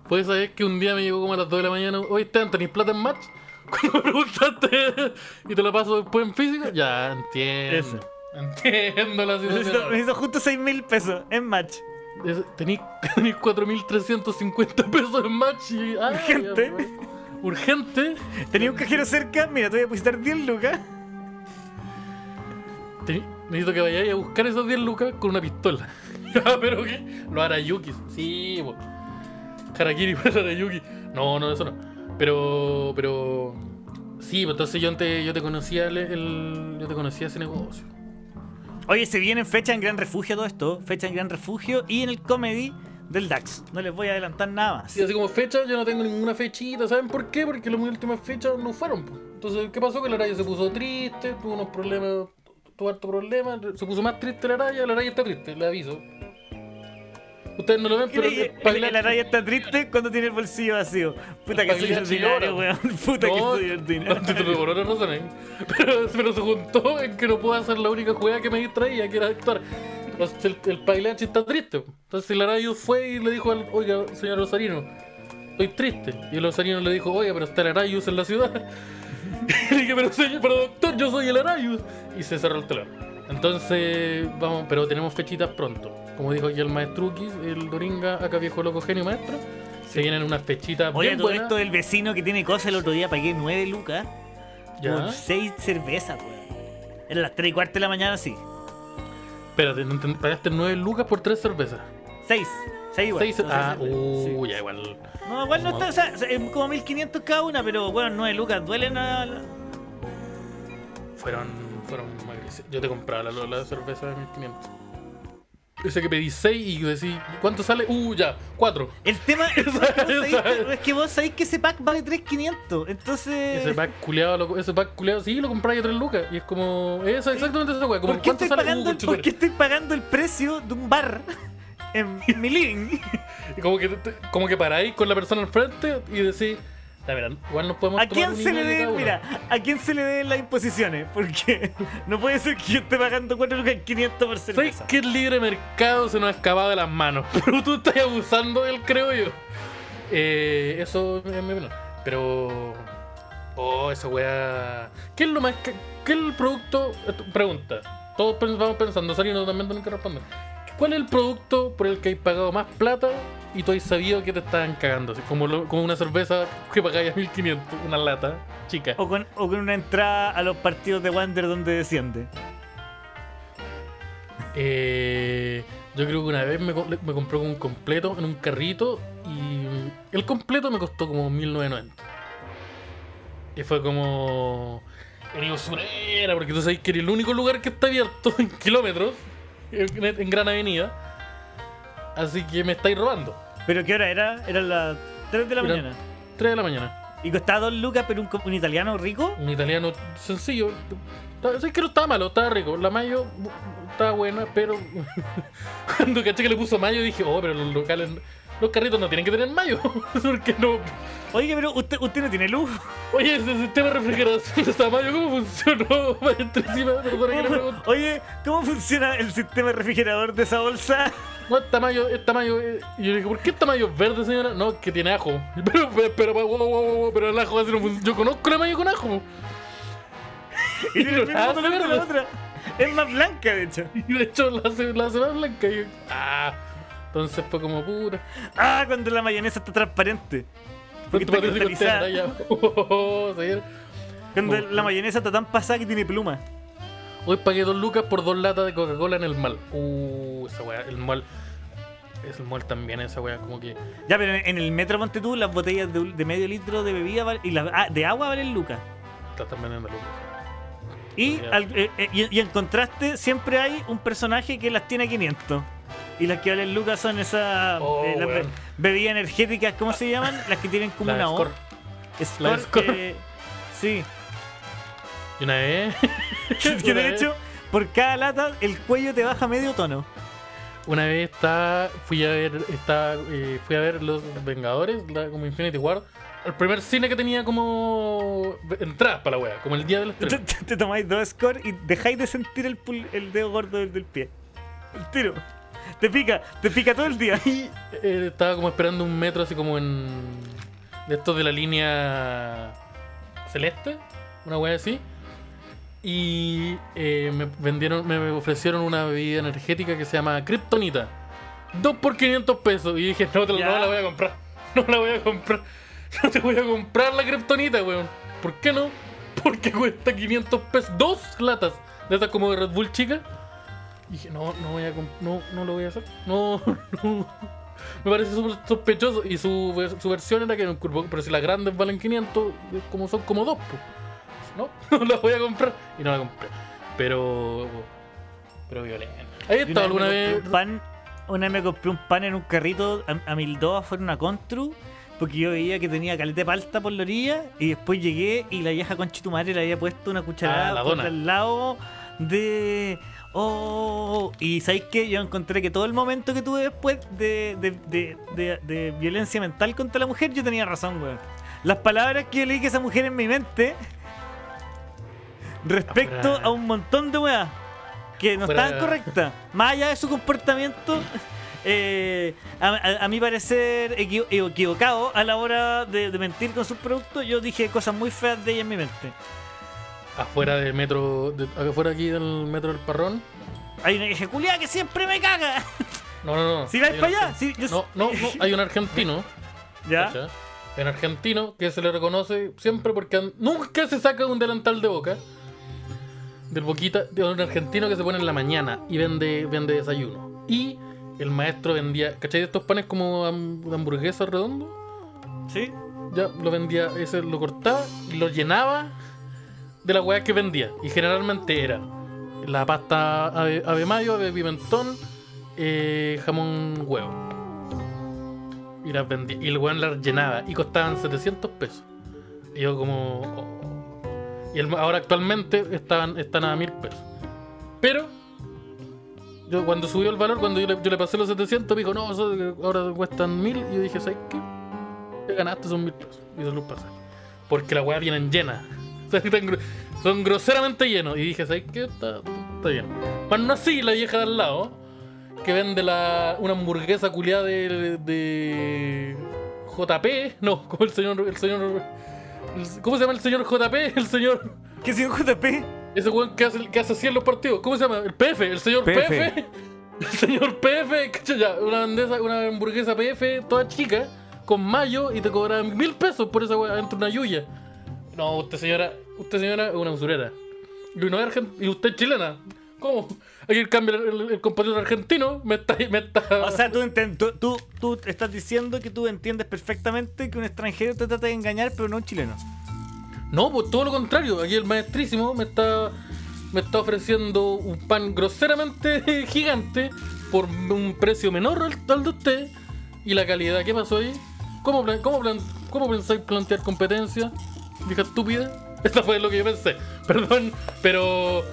pues, pues saber que un día me llegó como a las 2 de la mañana. Oye, Esteban, ¿tenéis plata en match? Cuando me preguntaste y te la paso después en física, ya entiendo. Eso. Entiendo la hizo, me situación. hizo justo 6 mil pesos en match. Tenéis tenéis 4.350 pesos en match y. ah, Urgente. ya, pues. Urgente. Tenía un cajero cerca, mira, te voy a depositar 10 lucas. Tení- necesito que vayáis a buscar esos 10 lucas con una pistola. Pero qué? Los arayukis. Sí, po. Harakiri para arayuki. No, no, eso no. Pero, pero. Sí, pues entonces yo te, yo te conocía el, el- yo te conocía ese negocio. Oye, se vienen fecha en Gran Refugio todo esto, fecha en Gran Refugio y en el comedy del DAX. No les voy a adelantar nada más. Y así como fecha, yo no tengo ninguna fechita. ¿Saben por qué? Porque las últimas fechas no fueron. po. Entonces, ¿qué pasó? Que la araya se puso triste, tuvo unos problemas, tuvo harto problemas, se puso más triste la araya, la araya está triste, le aviso. Ustedes no lo ven, pero y- Paglachi- la raya está triste cuando tiene el bolsillo vacío. Puta que soy ordinario, weón. Puta que soy ordinario. no, te lo por otras razones. Pero, pero se juntó en que no puedo hacer la única juega que me distraía, que era actuar. Entonces el, el está triste. Entonces el Arayo fue y le dijo al, oiga, señor Rosarino, estoy triste. Y el Rosarino le dijo, oiga, pero está el Arayus en la ciudad. y le dije, pero señor, pero doctor, yo soy el Arayus. Y se cerró el telón. Entonces, vamos, pero tenemos fechitas pronto. Como dijo aquí el maestrukis, el Doringa, acá viejo loco genio maestro. Se vienen unas fechitas Oye, bien todo buenas. esto del vecino que tiene cosas el otro día pagué 9 lucas Ya. por 6 cervezas, weón. Eran las 3 y cuarto de la mañana, sí. Espérate, pagaste 9 lucas por 3 cervezas. 6. 6 igual. Seis- son seis ah, cervezas, sí. uh, ya igual. No, igual no está, o sea, es como 1500 cada una, pero bueno, 9 lucas duelen a la... Fueron, fueron muy. Yo te compraba la, la cerveza de 1500. Ese que pedí 6 y decís, ¿cuánto sale? Uh, ya, 4. El tema es, que vos esa- que- es que vos sabéis que ese pack vale 3500. Entonces. Ese pack culeado, lo- ese pack culeado, sí, lo compráis a 3 lucas. Y es como, eso, exactamente esa wea. Como, ¿Por qué, ¿cuánto estoy sale? pagando Uh, por qué estoy pagando el precio de un bar en mi living? Como que, como que paráis con la persona al frente y decís, igual nos podemos ¿A quién se le deben, cada uno". mira, a quién se le deben las imposiciones? Porque no puede ser que yo esté pagando 4 lucas 500 por ¿Sabes cerveza. que el libre mercado se nos ha escapado de las manos? Pero tú estás abusando del creo yo. Eh, eso es mi opinión. Pero. Oh, esa weá. ¿Qué es lo más. que- ¿Qué es el producto? Esto- Pregunta. Todos pens- vamos pensando, Sarino también tienen que responder. ¿Cuál es el producto por el que hay pagado más plata y tú has sabido que te estaban cagando? Así como, lo- como una cerveza que pagáis a 1500, una lata chica. O con, o con una entrada a los partidos de Wander donde desciende. Eh, yo creo que una vez me, me compré un completo en un carrito y el completo me costó como 1990. Y fue como en usurera, porque tú sabes que era el único lugar que está abierto en kilómetros, en, en Gran Avenida. Así que me estáis robando. ¿Pero qué hora era? Era las 3 de la mañana. 3 de la mañana. Y costaba dos lucas, pero un, un italiano rico. Un italiano sencillo. Es que no estaba malo, estaba rico. La mayo estaba buena, pero cuando caché que le puso mayo dije, oh, pero los locales, los carritos no tienen que tener mayo. Porque no. Oye, pero usted, usted no tiene luz. Oye, ese sistema de refrigeración de esta mayo, ¿cómo funcionó? Encima. Oye, ¿cómo funciona el sistema refrigerador de esa bolsa? No, esta mayo, esta mayo. eh, Y yo le dije, ¿por qué esta mayo es verde, señora? No, que tiene ajo. Pero, pero, pero, pero, wow, wow, wow, pero el ajo así no funciona. Yo conozco la mayo con ajo. Y tiene el mismo Ah, color de la otra. Es más blanca, de hecho. Y de hecho la hace, la hace más blanca. Y yo, ah. Entonces fue como pura. Ah, cuando la mayonesa está transparente. Porque ¿Cuánto está cristalizada. Oh. Cuando Oh. la mayonesa está tan pasada que tiene pluma. Hoy pagué dos lucas por dos latas de Coca-Cola en el mal. Uh, esa weá, el mal. Es el mal también, esa weá, como que. Ya, pero en el metro ponte tú, las botellas de, de medio litro de bebida val- y las ah, de agua valen lucas. La están vendiendo lucas. Y, Ya. al- eh, eh, y, y en contraste, siempre hay un personaje que las tiene a 500. Y las que valen lucas son esas Oh, eh, las be- weón. bebidas energéticas, ¿cómo se llaman? Las que tienen como La una O. Score. Score, La Score. que- sí. Y una vez. que de vez- hecho, por cada lata, el cuello te baja medio tono. Una vez estaba, fui a ver, estaba, eh, fui a ver Los Vengadores, la- como Infinity War. El primer cine que tenía como entradas para la wea, como el día de los Te, te- te tomáis dos scores y dejáis de sentir el, pul- el dedo gordo del, del pie. El tiro. Te pica, te pica todo el día. Y eh, estaba como esperando un metro así como en. De estos de la línea celeste, una wea así. Y eh, me vendieron, me ofrecieron una bebida energética que se llama Kryptonita. 2 por 500 pesos. Y dije, no, te no la voy a comprar. No la voy a comprar. No te voy a comprar la Kryptonita, weón. ¿Por qué no? Porque cuesta 500 pesos. Dos latas de estas como de Red Bull chica. Y dije, no, no voy a no, no lo voy a hacer. No, no. Me parece súper sospechoso. Y su, su versión era que pero si las grandes valen 500, como son como dos, pues. No, no la voy a comprar. Y no la compré. Pero. Pero violenta. ¿Has estado alguna vez? un pan, una vez me compré un pan en un carrito a, a 1002 afuera de una Contru. Porque yo veía que tenía caleta de palta por la orilla. Y después llegué y la vieja con chitumare le había puesto una cucharada Ah, la por dona. el lado de. Oh, y sabéis que yo encontré que todo el momento que tuve después de, de, de- de- de violencia mental contra la mujer, yo tenía razón, weón. Las palabras que yo leí que esa mujer en mi mente respecto a un montón de weas que no estaban correctas, más allá de su comportamiento, eh, a, a- a mi parecer equivo- equivocado a la hora de, de mentir con sus productos, yo dije cosas muy feas de ella en mi mente. Afuera del metro. De, afuera aquí del metro del Parrón. Hay una vieja culiada que siempre me caga. No, no, no. Si vais para allá, si yo- No, no, no. Hay un argentino. ¿Ya? Hay un argentino que se le reconoce siempre porque nunca se saca un delantal de boca. Del boquita, de un argentino que se pone en la mañana y vende, vende desayuno. Y el maestro vendía, ¿cachai? Estos panes como hamburguesa redondo. ¿Sí? Ya lo vendía, ese lo cortaba y lo llenaba de la weá que vendía. Y generalmente era la pasta ave, ave mayo, ave pimentón, eh, jamón huevo. Y las vendía. Y el weón las llenaba. Y costaban 700 pesos. Y yo como... oh. Y ahora actualmente estaban, están a 1000 pesos. Pero... Yo cuando subió el valor, cuando yo le, pasé los 700, me dijo, no, eso ahora cuestan 1000. Y yo dije, ¿sabes qué? que ganaste son mil pesos. Y se los pasé. Porque la weá vienen están gro- son groseramente llenos. Y dije, ¿sabes qué? Está, está bien. Más no así la vieja de al lado. Que vende la, una hamburguesa culiada de, de JP. No, como el señor. El señor ¿Cómo se llama el señor JP? El señor. ¿Qué señor JP? Ese weón que hace, que hace así en los partidos. ¿Cómo se llama? El PF, el señor PF. PF. El señor PF, cacha una una hamburguesa PF toda chica, con mayo y te cobran mil pesos por esa weá dentro de una yuya. No, usted señora, usted señora es una usurera. Y, no es y usted es chilena. ¿Cómo? Aquí el cambio el, el compatriota argentino me está, me está. O sea, tú, enten- tú, tú, tú estás diciendo que tú entiendes perfectamente que un extranjero te trata de engañar, pero no un chileno. No, pues todo lo contrario. Aquí el maestrísimo me está, me está ofreciendo un pan groseramente gigante por un precio menor al, al de usted. Y la calidad, ¿qué pasó ahí? ¿Cómo, cómo ¿Cómo pensáis plantear competencia? Dije estúpida. Eso fue lo que yo pensé. Perdón, pero.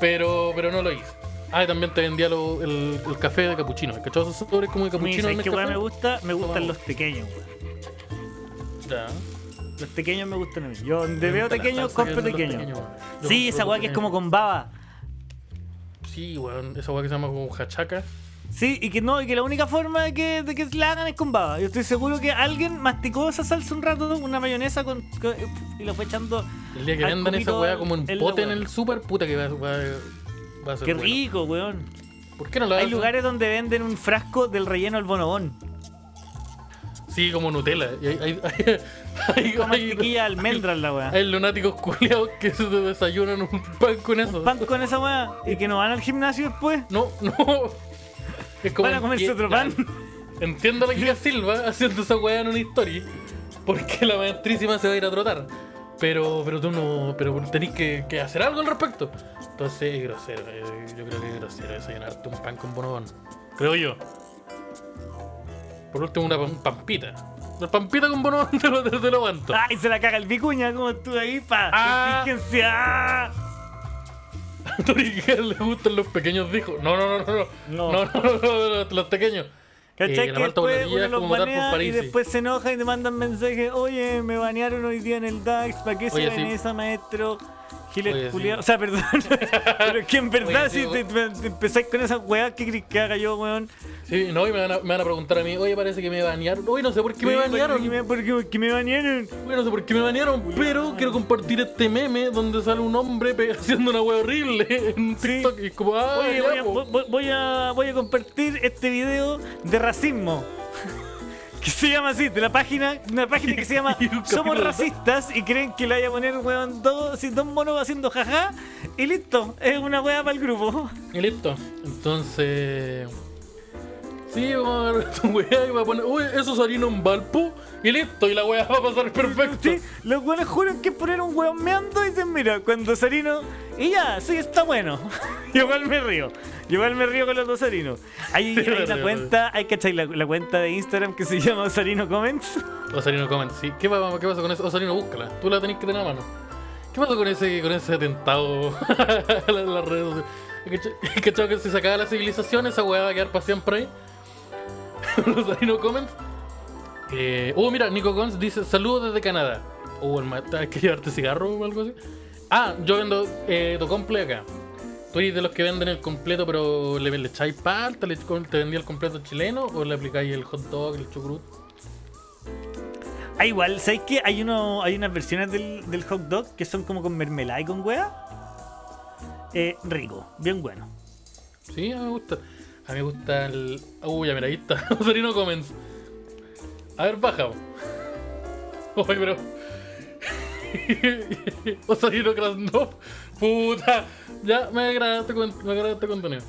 Pero. Pero no lo hice. Ah, y también te vendía lo- el, el café de capuchino. ¿Cachai? Esos sabores como de capuchino ¿sabes qué weá me gusta? Me gustan los pequeños, weón. Ya. Los pequeños me gustan a mí. Yo donde veo pequeños, compro pequeños. Yo Sí, esa weá que es como con baba. Sí, weón. Esa weá que se llama como hachaca. Sí, y que no, y que la única forma de que, de que la hagan es con baba. Yo estoy seguro que alguien masticó esa salsa un rato, una mayonesa con, con- y lo fue echando. El día que vendan esa weá como en pote en el super, puta que va, va, va a ser Qué bueno. rico, weón. ¿Por qué no lo Hay hacen? lugares donde venden un frasco del relleno del bonobón. Sí, como Nutella. Y hay, hay, hay, hay, Con hay- mantequilla de almendras la weá. hay lunáticos culiados que se desayunan un pan con eso. Pan con esa weá. Y que no van al gimnasio después. No, no. Es como Van a comerse otro pan. Entiendo a la Kika Silva haciendo esa weá en una historia. Porque la maestrísima se va a ir a trotar. Pero, pero tú no. Pero tenéis que, que hacer algo al respecto. Entonces es grosero. eh, Yo creo que es grosero desayunarte un pan con bonobón. Creo yo. Por último, una pam- pampita. La pampita con bonobón te lo, te lo aguanto. Ay, se la caga el vicuña, como tú ahí, pa. Ah. Ah. A le gustan los pequeños, dijo. No, no, no. No, No. no, no, no, no, no, los pequeños. ¿Cachai? Eh, que después uno los banea y después se enoja y te mandan mensajes, oye, me banearon hoy día en el DAX, ¿para qué se sí. esa maestro? Giles. O sea, perdón. Pero es que en verdad, Oye, si te, te- empezáis con esas weas, ¿qué crees que haga yo, weón? Sí, no, y me van, a, me van a preguntar a mí, oye, parece que me banearon. Oye, no sé por qué me banearon. ¿Por qué me, me banearon? Oye, no sé por qué me banearon, pero quiero compartir este meme donde sale un hombre haciendo una wea horrible en Sí. TikTok. Y es como, ah, Oye, ya, voy a, voy a- voy a compartir este video de racismo. Que se llama así, de la página, una página que se llama Somos racistas y creen que le vaya a poner weón dos, dos monos haciendo jaja y listo, es una wea para el grupo. Y listo. Entonces. Sí, vamos a ver tu wea y va a poner, uy, eso es harina en Valpo. Y listo, y la wea va a pasar perfecto. Sí, los weones juran que poner un weón meando y dicen, mira, cuando Sarino. Y ya, sí, está bueno. Igual me río. Igual me río con los dos Sarinos. Hay, Sí, hay una cuenta, hay que la, la cuenta de Instagram que se llama Sarino Comments. Osarino comment, sí. ¿Qué, pa- ¿Qué pasa con eso? Osarino, búscala. Tú la tenés que tener a mano. ¿Qué pasó con ese, con ese atentado a la- las redes sociales? ¿Cachai- ¿Cachai que si se acaba la civilización, esa weá va a quedar para siempre ahí? Osarino comment. Eh, oh, mira, Nico Gons dice: Saludos desde Canadá. Oh, el maestro, ¿hay que llevarte cigarro o algo así? Ah, yo vendo eh, tu comple acá. ¿Tú eres de los que venden el completo, pero le, le echáis palta? Le, ¿Te vendía el completo chileno o le aplicáis el hot dog, el chucrut? Ah, igual, ¿sabes qué? Hay, uno, hay unas versiones del, del hot dog que son como con mermelada y con hueá. Eh, rico, bien bueno. Sí, me gusta. A mí me gusta el. Uy, ya mira, ahí está. Comments. A ver, baja. Uy, pero. Osarino Krasnov. Puta. Ya me agrada este, con- me agrada este contenido.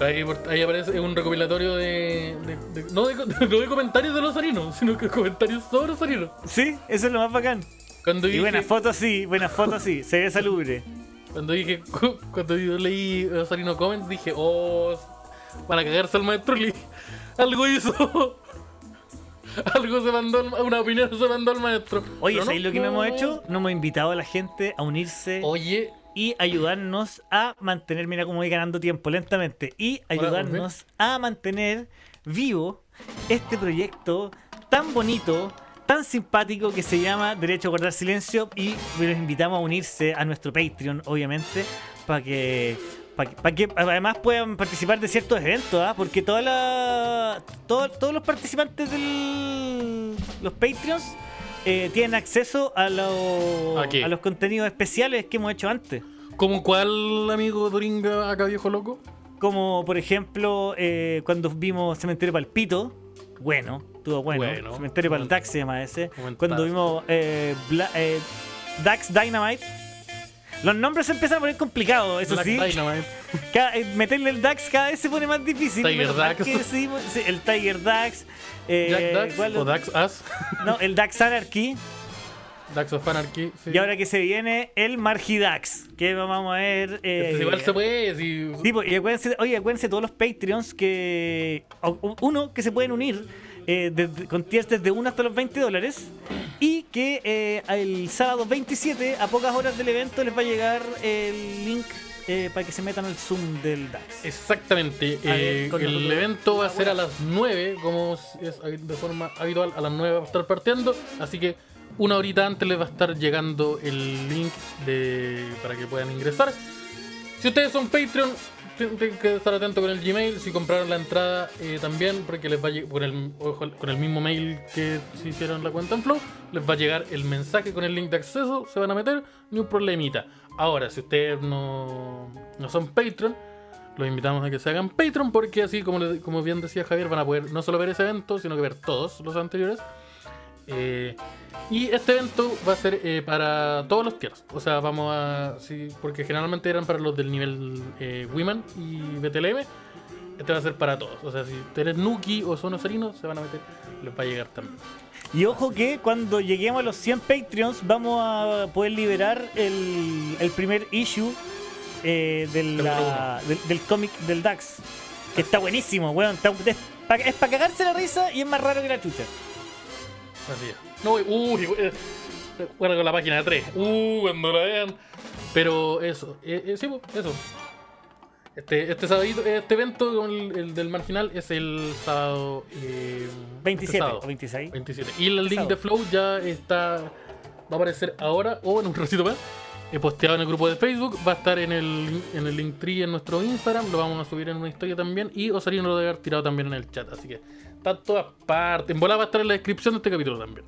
Ahí, ahí aparece un recopilatorio de. de- de- no, de, no de comentarios de los Osarino, sino que comentarios sobre Osarino. Sí, eso es lo más bacán. Cuando Y dije, buenas fotos sí, buenas fotos sí, se ve salubre. Cuando dije, cu- cuando yo leí Osarino Comments, dije, oh, para cagarse al maestro Lee. Algo hizo. Algo se mandó, una opinión se mandó al maestro. Oye, Pero ¿sabéis lo que no hemos hecho? No hemos invitado a la gente a unirse Oye, y ayudarnos a mantener, mira cómo voy ganando tiempo lentamente, y Hola, ayudarnos a mantener vivo este proyecto tan bonito, tan simpático que se llama Derecho a Guardar Silencio y los invitamos a unirse a nuestro Patreon, obviamente, para que, para que, pa' que además puedan participar de ciertos eventos, ¿ah? porque toda la, todo- todos los participantes de los Patreons eh, tienen acceso a, lo- ¿A qué? a los contenidos especiales que hemos hecho antes. ¿como cuál amigo Doringa acá viejo loco? Como por ejemplo, eh, cuando vimos Cementerio Palpito, bueno, estuvo bueno. Bueno. Cementerio Pal Dax se llama ese. Cuando vimos eh, Bla- eh, Dax Dynamite. Los nombres se empiezan a poner complicados, eso Black sí. Dynamite. Cada- eh, meterle el Dax cada vez se pone más difícil. Tiger Dax. que sí, sí, el Tiger Dax. eh, Jack Dax ¿cuál o? Dax As. No, el Dax Anarchy. Dax of Anarchy. sí. Y ahora que se viene el Margidax. Que vamos a ver. eh, Este igual se puede, si... Pues, y acuérdense, oye, acuérdense todos los Patreons que. Uno, que se pueden unir eh, desde- con tiers desde 1 hasta los 20 dólares. Y que eh, el sábado 27, a pocas horas del evento, les va a llegar el link eh, para que se metan al Zoom del DAX. Exactamente. Ver, el nosotros. evento va a ser a las 9, como es de forma habitual, a las 9 va a estar partiendo. Así que una horita antes les va a estar llegando el link de, para que puedan ingresar. Si ustedes son Patreon, tienen que estar atentos con el Gmail. Si compraron la entrada eh, también, porque les va con el, con el mismo mail que si hicieron la cuenta en Flow, les va a llegar el mensaje con el link de acceso. Se van a meter, ni un problemita. Ahora, si ustedes no, no son Patreon, los invitamos a que se hagan Patreon, porque así, como, como bien decía Javier, van a poder no solo ver ese evento, sino que ver todos los anteriores. Eh, y este evento va a ser eh, para todos los tiers. O sea, vamos a. Sí, porque generalmente eran para los del nivel eh, Women y BTLM. Este va a ser para todos. O sea, si eres Nuki o son osarinos, se van a meter, les va a llegar también. Y ojo que cuando lleguemos a los 100 Patreons vamos a poder liberar el, el primer issue eh, de la- del, del cómic del DAX. Que está buenísimo, weón. Está- es para cagarse la risa y es más raro que la chucha. Es. No, uy, eh, bueno, con la página 3. Uh, cuando la vean. Pero eso, eh, eh, sí, pues, eso. Este, este, sabadito- este evento, con el, el del marginal, es el sábado. eh, este 27 sábado. o 26. 27. Y el link Sábado. de Flow ya está. Va a aparecer ahora o en un ratito más. He posteado en el grupo de Facebook. Va a estar en el, en el link tree en nuestro Instagram. Lo vamos a subir en una historia también. Y Osarino lo debe haber tirado también en el chat. Así que está en todas partes. En bola va a estar en la descripción de este capítulo también.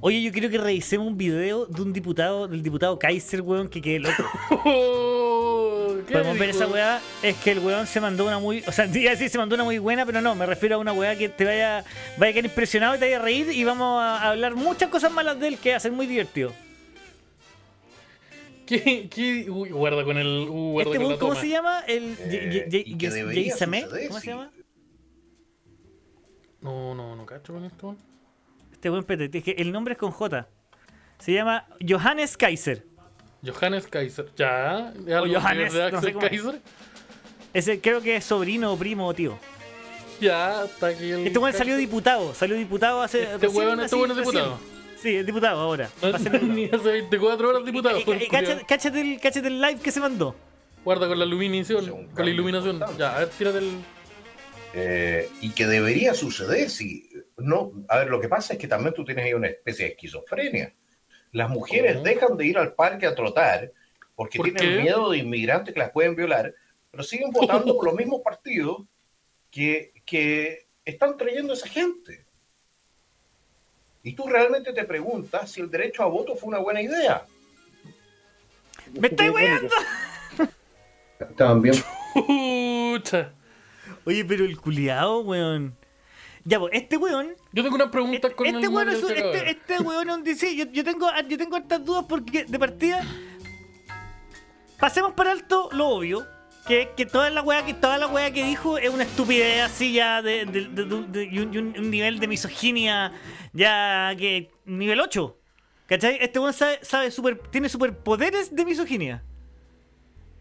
Oye, yo quiero que revisemos un video de un diputado, del diputado Kaiser, weón, que quede loco. ¿Qué Podemos ver esa weá. Es que el weón se mandó una muy. O sea, iba se mandó una muy buena, pero no, me refiero a una weá que te vaya, vaya a quedar impresionado y te vaya a reír. Y vamos a hablar muchas cosas malas de él que va a ser muy divertido. ¿Qué, qué? Uy, guarda con el. Uh, guarda Este con weón, la ¿cómo toma. se llama? El. Eh, Jay- ¿Cómo se llama? No, no, no cacho con esto. Este buen pete. Es que el nombre es con J. Se llama Johannes Kaiser. Johannes Kaiser. Ya. ¿es algo Johannes, de no Axel sé cómo- Kaiser. Ese creo que es sobrino, primo o tío. Ya, está aquí el. Este weón salió diputado. Salió diputado hace. Este weón- este weón es diputado. Sí, es diputado ahora. Ni hace 24 horas diputado. Y- y- y cáchate, cáchate el, cáchate el live que se mandó. Guarda con la iluminación. Es Con la iluminación. Ya, a ver, tírate el. Eh, y que debería suceder si no a ver lo que pasa es que también tú tienes ahí una especie de esquizofrenia las mujeres ¿Cómo? dejan de ir al parque a trotar porque ¿Por tienen qué? miedo de inmigrantes que las pueden violar pero siguen votando por los mismos partidos que, que están trayendo a esa gente y tú realmente te preguntas si el derecho a voto fue una buena idea ¡Me estáis weando! Estaban bien. Oye, pero el culiao, weón. Ya, pues, este weón. Yo tengo una pregunta Este, con este el weón es este, este weón es un dice, yo, yo tengo yo tengo hartas dudas porque de partida pasemos por alto lo obvio que, que toda la weá que toda la weá que dijo es una estupidez así ya de, de- de- de- de- y un, y un- un nivel de misoginia ya que nivel 8 ¿cachai? este weón sabe, sabe super, tiene superpoderes de misoginia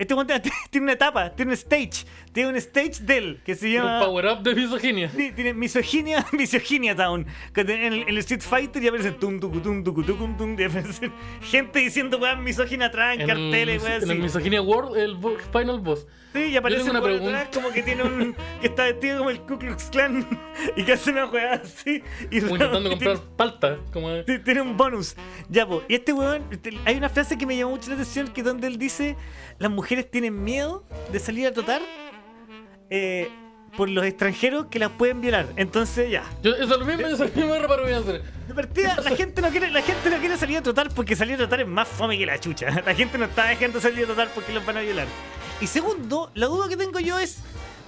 este tiene, una etapa tiene un stage tiene un stage de él que se Un llama power up de misoginia. Sí, tiene misoginia, misoginia town. Que en el, en el Street Fighter ya aparecen tum tum tucum tum y aparecen gente diciendo weón misógina atrás en, carteles, el, weón en el. Misoginia World, el Final Boss. Sí, y aparece una pregunta. como que tiene un. que está vestido como el Ku Klux Klan y que hace una weá así. Y Como intentando comprar palta. Como tiene un bonus. Ya, po. Y este weón, este- hay una frase que me llamó mucho la atención que donde él dice, las mujeres tienen miedo de salir a trotar eh, por los extranjeros que las pueden violar. Entonces, ya. Yo, eso es lo mismo, eso es lo mismo reparo voy a hacer. De partida, la gente no quiere, la gente no quiere salir a trotar porque salir a trotar es más fome que la chucha. La gente no está dejando salir a trotar porque los van a violar. Y segundo, la duda que tengo yo es,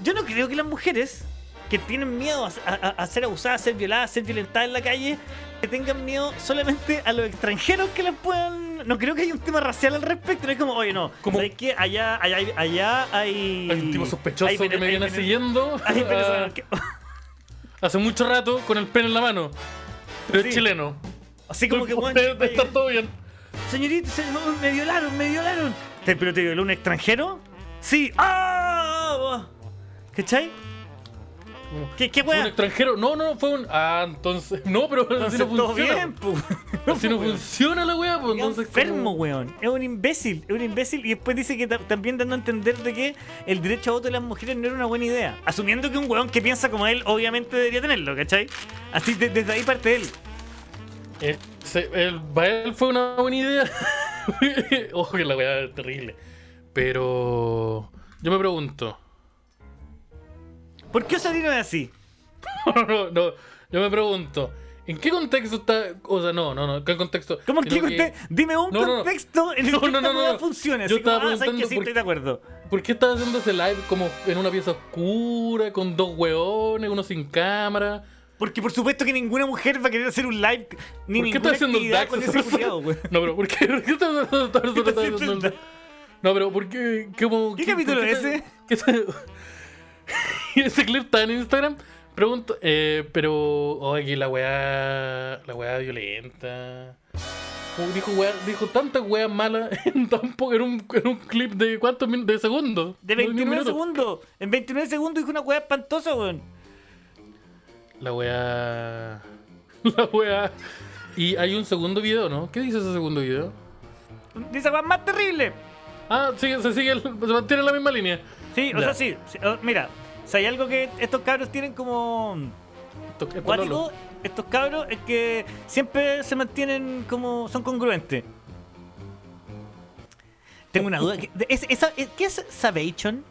yo no creo que las mujeres que tienen miedo a, a- a ser abusadas, a ser violadas, a ser violentadas en la calle, que tengan miedo solamente a los extranjeros que las puedan... No creo que haya un tema racial al respecto, no es como, oye, no, Como- ¿sabes qué? Allá, allá, allá hay... Hay un tipo sospechoso hay que me viene siguiendo hay que- hace mucho rato con el pene en la mano. Pero Sí. es chileno. Así como que, Debe estar todo bien. Señorita, se- me violaron, me violaron. ¿Te- ¿Pero te violó un extranjero? Sí. ¡Ah! ¿Cachai? ¿Qué, qué Fue un extranjero. No, no, fue un. Ah, entonces. No, pero así Entonces no todo funciona. bien, po. Así no funciona la weá, pues Es entonces. enfermo, como- weón. Es un imbécil, es un imbécil. Y después dice que ta- también dando a entender de que el derecho a voto de las mujeres no era una buena idea. Asumiendo que un weón que piensa como él, obviamente debería tenerlo, ¿cachai? Así, de- desde ahí parte él. Eh, se- el, para él fue una buena idea. Ojo que la weá es terrible. Pero. Yo me pregunto. ¿Por qué es así? No, no, no. Yo me pregunto. ¿En qué contexto está.? O sea, no, no, no. ¿En qué contexto? ¿Cómo que- conte- Dime un No, no, no. contexto en el que no, esta funcione. Yo Así como, estaba ah, ¿sabes que sí, por- estoy de acuerdo. ¿Por qué estás haciendo ese live como en una pieza oscura, con dos hueones, uno sin cámara? Porque por supuesto que ninguna mujer va a querer hacer un live ni ¿Por qué ninguna estás haciendo el actividad DAX? con ese culiao, weón. No, pero ¿por qué, ¿por qué estás haciendo estás ¿Qué estás haciendo haciendo el el-? No, pero ¿por qué? ¿Cómo- ¿Qué capítulo qué- es qué- ese? qué- ese clip está en Instagram. Pregunto, eh, pero. Oye, la weá. La weá violenta. Como dijo, weá, dijo tantas weas malas en, tan en, un, en un clip de cuántos min- de segundos. De No, ni un 29 minuto. segundos. En 29 segundos dijo una weá espantosa, weón. La weá. La weá. Y hay un segundo video, ¿no? ¿Qué dice ese segundo video? Dice más terrible. Ah, sigue, se sigue, el- se mantiene la misma línea. Sí, o Ya. sea, sí. sí, Mira, si hay algo que estos cabros tienen como Esto- esto cuático, Lolo. estos cabros es que siempre se mantienen como. son congruentes. Tengo una duda. ¿Qué es, es- ¿qué es Savation?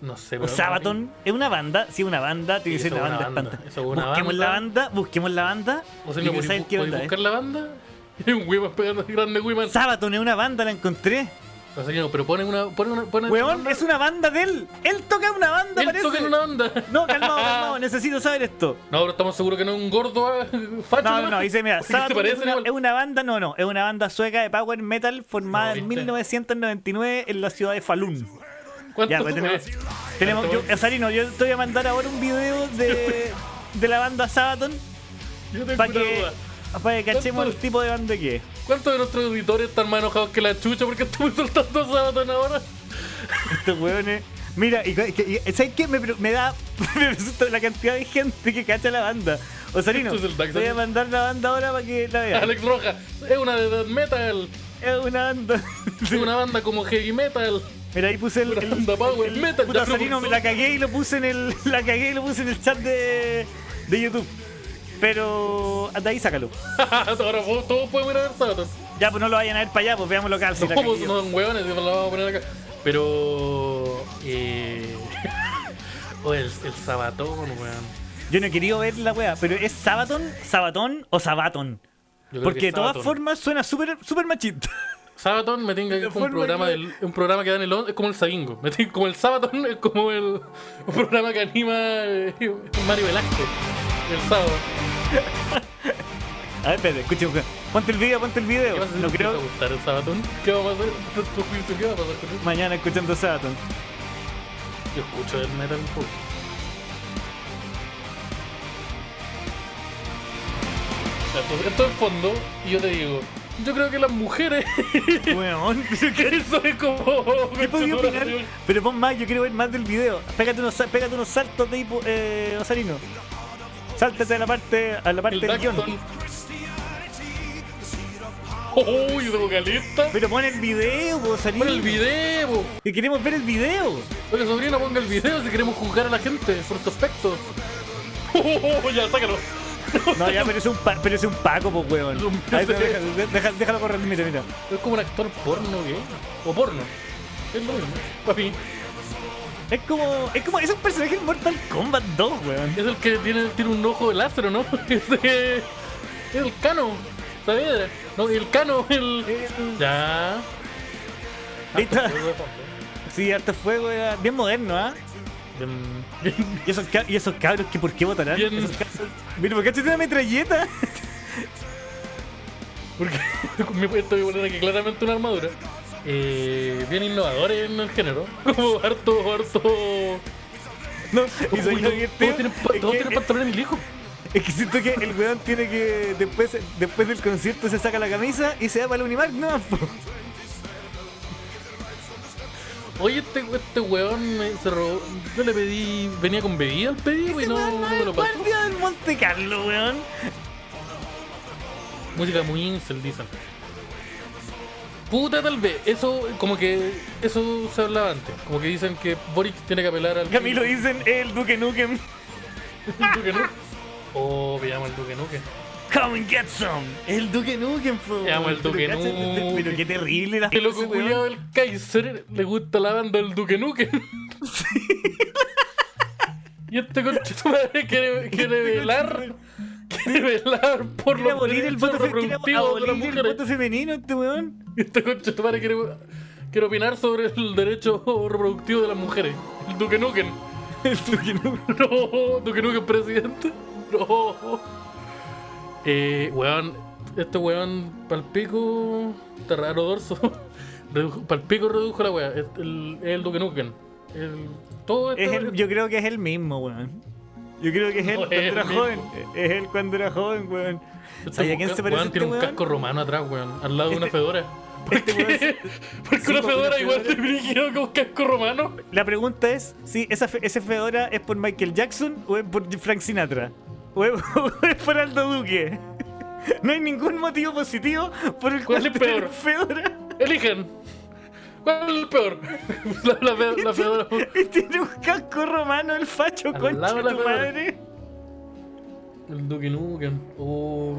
No sé, ¿O pero- Sabaton? ¿Es una banda? Sí, una banda. Tiene que Sí, ser es banda banda, espanta. eso es una Busquemos banda. la banda, busquemos la banda. O sea, y podéis podéis onda es. buscar la banda. Hay un Wiman pegando grande Wiman. Sabaton es una banda, la encontré. Pero pone una. Pone una pone Weón, es una banda de él. Él toca en una banda, Él parece. toca en una banda. No, calmado, calmado, necesito saber esto. No, pero estamos seguros que no es un gordo ah, facho. No, no, no, dice, mira, Sabaton es una, es una banda, no, no, es una banda sueca de power metal formada No, en ¿viste? 1999 en la ciudad de Falun. ¿Cuánto Ya, pues tenemos, tenemos yo, Osarino, yo te voy a mandar ahora un video de, de la banda Sabaton Yo tengo para una que, duda. para que cachemos el tipo de banda que es. ¿Cuántos de nuestros auditores están más enojados que la chucha porque estamos soltando Sabaton ahora? Estos weones. Mira, y, y- y- ¿sabes qué? Me, me da me resulta la cantidad de gente que cacha la banda. Osarino, es te voy a mandar la banda ahora para que la veas. Alex Roja, es una de metal, Es una banda. es una banda como heavy metal. Mira, ahí puse el. El- banda power el- metal, puta, Osarino, me la cagué y lo puse en el. La cagué y lo puse en el chat de. de YouTube. Pero. Hasta ahí sácalo. ahora todos podemos ir a ver Sabaton. Ya, pues no lo vayan a ver para allá, pues veamos local. Si No, pues, no son hueones, la vamos a poner acá. Pero. Eh. o el, el Sabatón, weón. Yo no he querido ver la wea, pero ¿es Sabaton, Sabatón o creo Porque que de todas formas suena súper super machista. Sabaton me tenga que un programa, que- del, un programa que da en el es como el Sabingo. Me tinca- como el Sabaton es como el un programa que anima eh, Mario Velázquez. El sábado. A ver, espérate, escucha. Ponte el video, ponte el ¿Qué video. va a hacer No creo. te va a gustar el Sabaton? ¿Qué vamos a? ¿Tu juicio qué va a pasar con eso? Mañana escuchando Sabaton. Yo escucho el metal un poco. Esto es fondo, y yo te digo, yo creo que las mujeres, Weón, pero ¿qué- eso es como... ¿Qué podía opinar? Pero pon más, yo quiero ver más del video. Pégate unos, pégate unos saltos de hipo, eh, Osarino. Sáltate a la parte, a la parte El del guion. Daxton. ¡Oh! Pero pon el video, po, Osarino. Pon el video. Que queremos ver el video. Oye, sobrino, ponga el video si queremos juzgar a la gente por su aspecto. ¡Oh, ya, sácalo! No, ya, pero es un, pa- pero es un Paco, pues, weón. Déjalo correr, mira, mira. Es como un actor porno, ¿qué? O porno. Es lo mismo, mí. Es como, es como, es un personaje en Mortal Kombat 2, weón. Es el que tiene, tiene un ojo de láser, ¿o ¿no? Es el cano, ¿sabes? No, el cano, el. Ya. Listo. Sí, harto fuego, era bien moderno, ¿ah? Bien- bien- Y esos, y esos cabros que por qué votarán. Bien. Esos cabros- Mira, ¿por qué tiene una metralleta? Porque me estoy poniendo aquí claramente una armadura. Eh, bien innovadores en el género. Como harto, harto. No, y todos- lo divertido. todos tienen, es todos que- tienen pantalones milico. Es que siento que el weón tiene que. Después, después del concierto se saca la camisa y se va para el Unimark, no. Oye, este, este weón me se robó. Yo le pedí. Venía con bebida al pedido y no, no me lo pasó. Guardia del Monte Carlo, weón. Música muy incel, dicen. Puta, tal vez. Eso, como que. Eso se hablaba antes. Como que dicen que Boric tiene que apelar al. Camilo dicen el Duque Nukem. ¿El Duque Nukem? Oh, me llamo el Duque Nukem. Come and get some. El Duque Nukem, po. Llamo el Duque Nukem. Pero qué terrible la Que loco culiado del Kaiser le gusta la banda del Duque Nukem. Y este madre quiere, quiere velar. Quiere velar por Quiere los abolir el voto, reproductivos de las el mujeres. voto femenino, este weón. Este tu madre quiere, quiere opinar sobre el derecho reproductivo de las mujeres. El Duque Nukem. El Duque Nukem. No, Duque Nukem presidente. No. Eh, weón, este weón palpico. Está raro dorso. Redujo- Palpico redujo la weá. Es el, el Duque Nukem. El, todo Es el- yo creo que es el mismo, weón. Yo creo que es él No, cuando era mismo. joven. Es él cuando era joven, weón. este ¿Sabes a quién se parece weón este tiene un weón? casco romano atrás, weón. Al lado de una Este- fedora. ¿Por este qué? weón Porque Sí, una fedora igual fedora- brígido como un casco romano. La pregunta es si esa fe- ese Fedora es por Michael Jackson o es por Frank Sinatra. O es, o es por Aldo Duque. No hay ningún motivo positivo por el ¿Cuál cual es peor? Fedora. Eligen. ¿Cuál es el peor? La. Y tiene un casco romano el facho, Al concha de tu madre. El Duque Nukem. Oh.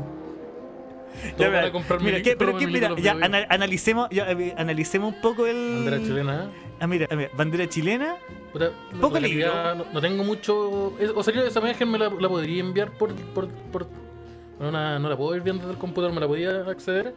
Ya, Todos van mira, a comprar mira, militos, ¿qué- pero militos mira, ya analicemos, ya, eh, analicemos un poco el. Bandera chilena. Ah, mira, ah, mira, bandera chilena. Puta, Poco libro. No, no tengo mucho. es- O sea, esa imagen me la, la podría enviar por. por, por no, la, no la puedo ir viendo desde el computador, ¿me la podía acceder?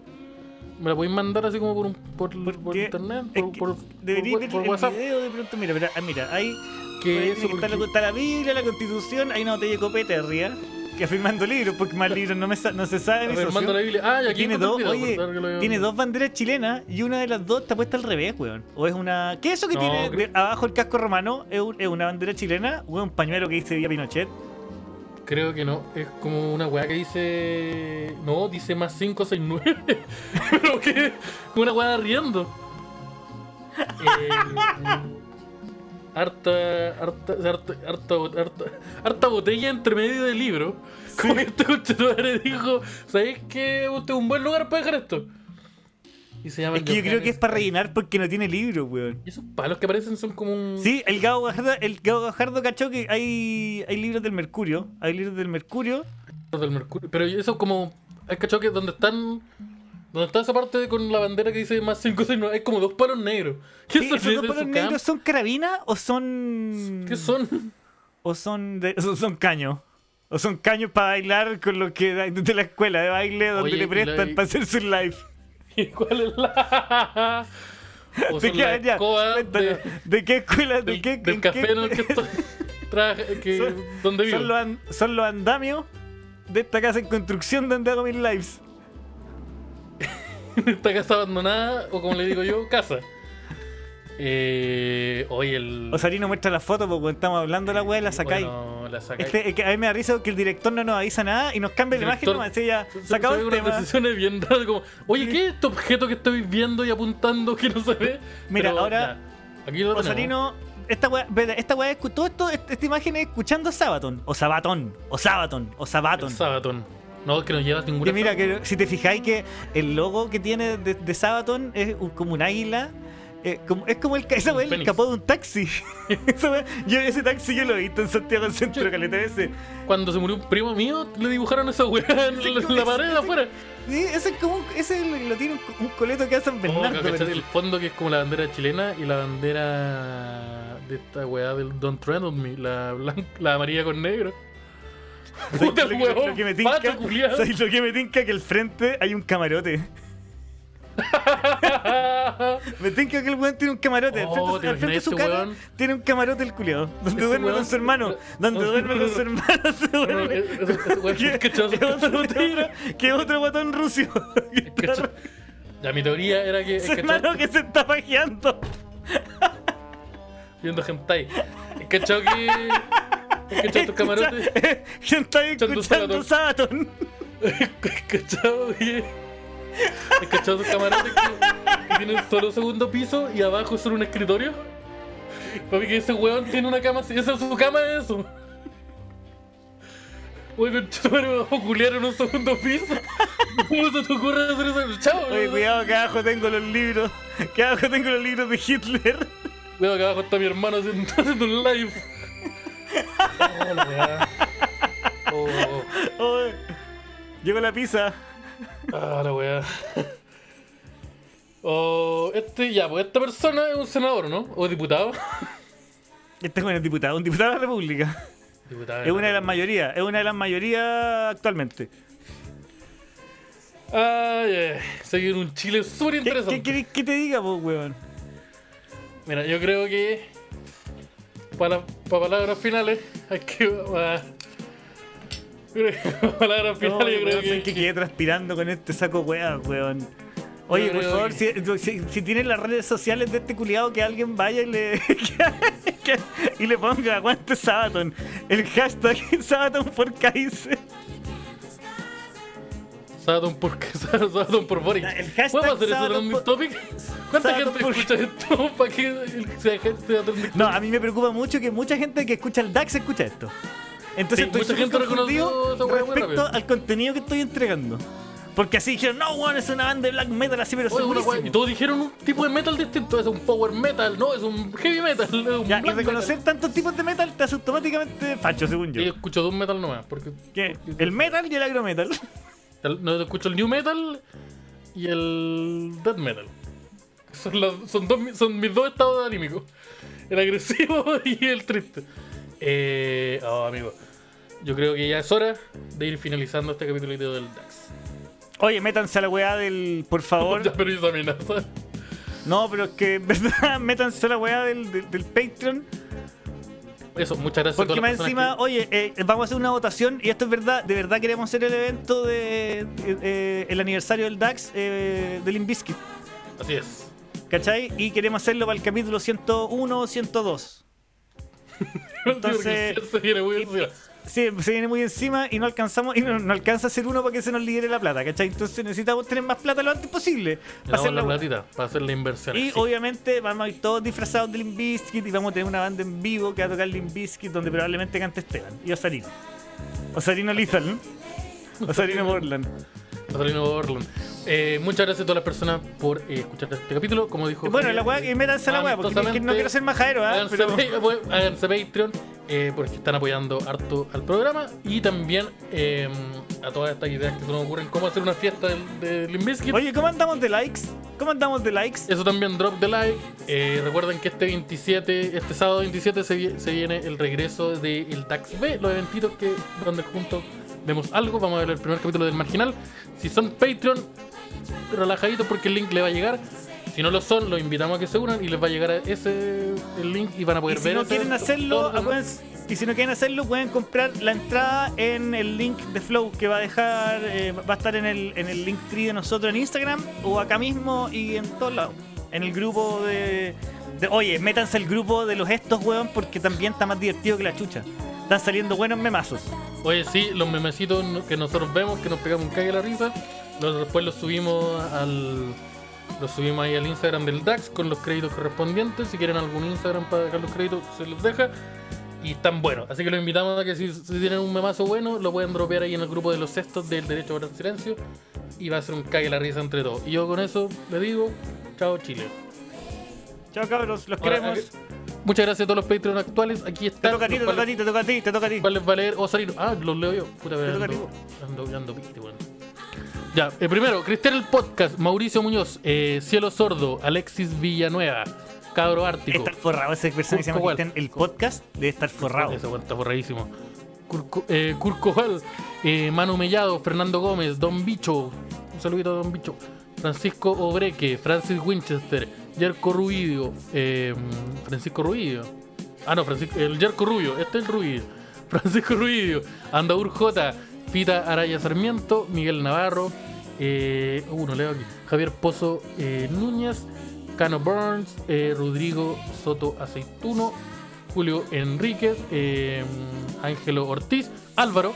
¿Me la podéis mandar así como por, un, por, por internet? Por, por, Debería por- ver por el WhatsApp. video de pronto. Mira, mira, ah, mira, hay. Que Está, eso, la, está la Biblia, la Constitución, hay una botella de copete arriba. Que afirmando libros, porque más libros no, me no se sabe. Armando la Biblia. Ah, y aquí tiene dos, oye, tiene dos banderas chilenas y una de las dos está puesta al revés, weón. O es una. ¿Qué es eso que No, tiene creo- de- abajo el casco romano? ¿Es, un- es una bandera chilena o es un pañuelo que dice Villa Pinochet? Creo que no. Es como una weá que dice. No, dice más 569. Pero que. Como una weá riendo. Eh, harta, harta, harta, harta, harta, harta botella entre medio del libro. Como que este dijo: ¿Sabéis que usted es un buen lugar para dejar esto? Y se llama Es que yo creo que es para rellenar porque no tiene libro, weón. Y esos palos que aparecen son como un. Sí, el Gabo Gajardo, el Gabo Gajardo cachó que hay, hay libros del Mercurio. Hay libros del Mercurio. del Mercurio. Pero eso como. ¿Has cachado que donde están. Donde está esa parte con la bandera que dice más 569? Hay como dos palos negros. ¿Qué Sí, son ¿Esos dos palos negros son carabinas o son. ¿Qué son? O son, de, o son caños. O son caños para bailar con los que de la escuela de baile donde Oye, le prestan la- para hacer su live. ¿Y cuál es la.? O ¿De son qué, de- ¿de qué escuela? ¿De del, qué, del café qué- en el que estoy. trabaja- que, Son- donde vivo. son, los, an- son los andamios de esta casa en construcción donde hago mis lives. Esta casa abandonada, o como le digo yo, casa. Eh, hoy el. Osarino muestra la foto porque estamos hablando de la weá la sacáis. Bueno, la sacáis. Este, es que a mí me da risa que el director no nos avisa nada y nos cambia la imagen nomás. Ya, se el tema. decisiones bien raras, como, oye, ¿qué es este objeto que estoy viendo y apuntando que no se ve? Mira, Pero, ahora, ya, aquí lo tenemos. Osarino, esta weá, esta weá, todo esto, est- esta imagen es escuchando Sabaton, o Sabaton, o Sabaton, o Sabaton. El Sabaton. No, que no llevas ninguna. Y mira, que si te fijáis que el logo que tiene de, de Sabaton es como un águila. Eh, como- es como el, esa weá, el capó de un taxi. Esa yo ese taxi yo lo he visto en Santiago del Centro, caleta veces. Cuando se murió un primo mío, le dibujaron esa weá en la, pared de afuera. Sí, ese es como ese lo, tiene un, un coleto que hace en Oh, Bernardo. el fondo que es como la bandera chilena y la bandera de esta weá del Don't Tread on Me, la, blanca, la amarilla con negro. ¿Sabes Puta lo, lo que me tinca, culiao. ¿sabes lo que me tinca? Que al frente hay un camarote. Me tinca que el weón tiene un camarote. Al frente, ¿te al frente de su cara weón? tiene un camarote el culiado. Donde Este duerme weón- con su hermano. Donde duerme con su hermano. se duerme. Que- otro- que otro guatón ruso. Ya, mi teoría era que. Su hermano que se está pajeando. Viendo hentai. ¿Cachai que.? Ahí Escuchando Sabaton. ¿Cachai tus camarotes que, que tienen solo segundo piso y abajo solo un escritorio? Papi, que ese weón tiene una cama así. Esa es su cama, es eso. Oye, me vamos a culiar en un segundo piso. ¿Cómo se te ocurre hacer eso? Chao. Oye, cuidado, que abajo tengo los libros. Que abajo tengo los libros de Hitler. Cuidado que abajo está mi hermano haciendo, haciendo un live. Oh, la. Oh, Oye, llegó la pizza. Ah, la weá. Oh, este, ya, pues esta persona es un senador, ¿no? O diputado. Este es un diputado, un diputado de la República. Diputado Es una de las mayorías, es una de las mayorías actualmente. Ay, ay, seguir un Chile súper ¿Qué, interesante. qué querés que te diga, pues, weón? Mira, yo creo que para, para palabras finales hay que. Para palabras finales, yo creo que, que quedé transpirando con este saco weá, weón. Oye, por favor, que- si, si, si tienen las redes sociales de este culiado, que alguien vaya y le, que- y le ponga aguante Sabaton. El hashtag Sabaton por Kaiser. Sabaton por Sabaton por Boric. El hashtag ¿Podemos hacer eso en por- topic? ¿Cuánta Sabaton gente por- escucha esto para que el- sea trending No, a mí me preocupa mucho que mucha gente que escucha el DAX escucha esto. Entonces Sí, estoy súper confundido respecto al contenido que estoy entregando. Porque así dijeron, no, weón, es una banda de black metal así, pero Oye, weá, y todos dijeron un tipo de metal distinto. Es un power metal, no, es un heavy metal. Es un Ya, y reconocer metal. tantos tipos de metal te hace automáticamente facho, según yo. Yo escucho dos metal nomás, porque ¿Qué? El metal y el agrometal. el- no escucho el new metal y el death metal. Son, las- son, dos, son mis dos estados anímicos. El agresivo y el triste. Eh, oh, amigo. Yo creo que ya es hora de ir finalizando este capítulo del DAX. Oye, métanse a la weá del. Por favor. Ya, pero esa amenaza. No, pero es que, en verdad, métanse a la weá del, del, del Patreon. Eso, muchas gracias Porque a más todas las encima, oye, eh, vamos a hacer una votación. Y esto es verdad, de verdad queremos hacer el evento de. eh, eh, el aniversario del DAX eh, del Inbiscuit. que- Así es. ¿Cachai? Y queremos hacerlo para el capítulo 101 o 102. Entonces- se viene muy encima. Sí, se viene muy encima y no alcanzamos y no, no alcanza a ser uno para que se nos libere la plata, ¿cachai? Entonces necesitamos tener más plata lo antes posible. Para hacer la la- platita para hacer la inversión. Y Sí. obviamente vamos a ir todos disfrazados de Limp Bizkit y vamos a tener una banda en vivo que va a tocar Limp Bizkit donde probablemente cante Esteban y Osarino. Osarino Lethal, ¿no? Osarino Borland. Catalina Borland. Eh, muchas gracias a todas las personas por eh, escuchar este capítulo. Como dijo. Bueno, Javier, la weá, que métanse a la weá, porque no, quiero ser majadero, ¿ah? Háganse, Pero háganse Patreon eh, porque están apoyando harto al programa y también eh, a todas estas ideas que se nos ocurren cómo hacer una fiesta del- de Limp Bizkit. Oye, ¿cómo andamos de likes? ¿Cómo andamos de likes? Eso también, drop the like. Eh, recuerden que este 27, este sábado 27 se, vi- se viene el regreso del DAX B, los eventitos que donde juntos vemos algo. Vamos a ver el primer capítulo del Marginal. Si son Patreon, relajaditos porque el link le va a llegar. Si no lo son, los invitamos a que se unan y les va a llegar ese el link y van a Y poder si ver no quieren hacerlo, acuérdense- y si no quieren hacerlo, pueden comprar la entrada en el link de Flow que va a dejar, eh, va a estar en el, en el link tree de nosotros en Instagram o acá mismo y en todos lados. En el grupo de, de- Oye, métanse al grupo de los estos, weón, porque también está más divertido que la chucha. Están saliendo buenos memazos. Oye, sí, los memecitos no- que nosotros vemos, que nos pegamos un cague la risa, los- después los subimos al. Los subimos ahí al Instagram del DAX con los créditos correspondientes. Si quieren algún Instagram para dejar los créditos, se los deja. Y están buenos. Así que los invitamos a que si, si tienen un memazo bueno, lo pueden dropear ahí en el grupo de los cestos del derecho a guardar silencio. Y va a ser un cague la risa entre todos. Y yo con eso le digo, chao Chile. Chao cabros, los Ahora, queremos. Muchas gracias a todos los Patreon actuales. Aquí Te están. toca a ti, te toca a ti, te toca a ti, te toca a ti. ¿Cuál les va a leer? O salir. Ah, los leo yo. Puta, Te toca a ti, ando, ando pite, weón. Ya, eh, primero, Cristian el Podcast, Mauricio Muñoz, eh, Cielo Sordo, Alexis Villanueva, Cabro Ártico. Estar forrado, ese persona que se llama Cristian, el podcast debe estar forrado. Weón está forradísimo. Curco, eh, Curco Val, eh, Manu Mellado, Fernando Gómez, Don Bicho, un saludito a Don Bicho, Francisco Obreque, Francis Winchester, Yerko Ruidio, eh, Francisco Ruidio. Ah, no, Francisco, el Yerko Rubio, este es el Ruidio. Francisco Ruidio, Andaur J, Pita Araya Sarmiento, Miguel Navarro, eh, uh, aquí, Javier Pozo eh, Núñez, Cano Burns, eh, Rodrigo Soto Aceituno, Julio Enríquez, eh, Ángelo Ortiz, Álvaro,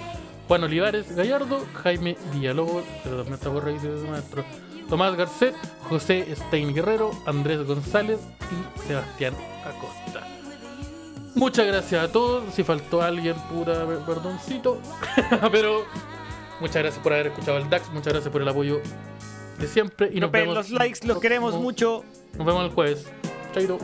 Juan Olivares Gallardo, Jaime Villalobos, pero también está por de maestro, Tomás Garcet, José Stein Guerrero, Andrés González y Sebastián Acosta. Muchas gracias a todos. Si faltó alguien, per- perdoncito. Pero muchas gracias por haber escuchado el DAX. Muchas gracias por el apoyo de siempre. Y no nos vemos. los likes, los queremos nos- mucho. Nos vemos el jueves. Chaito.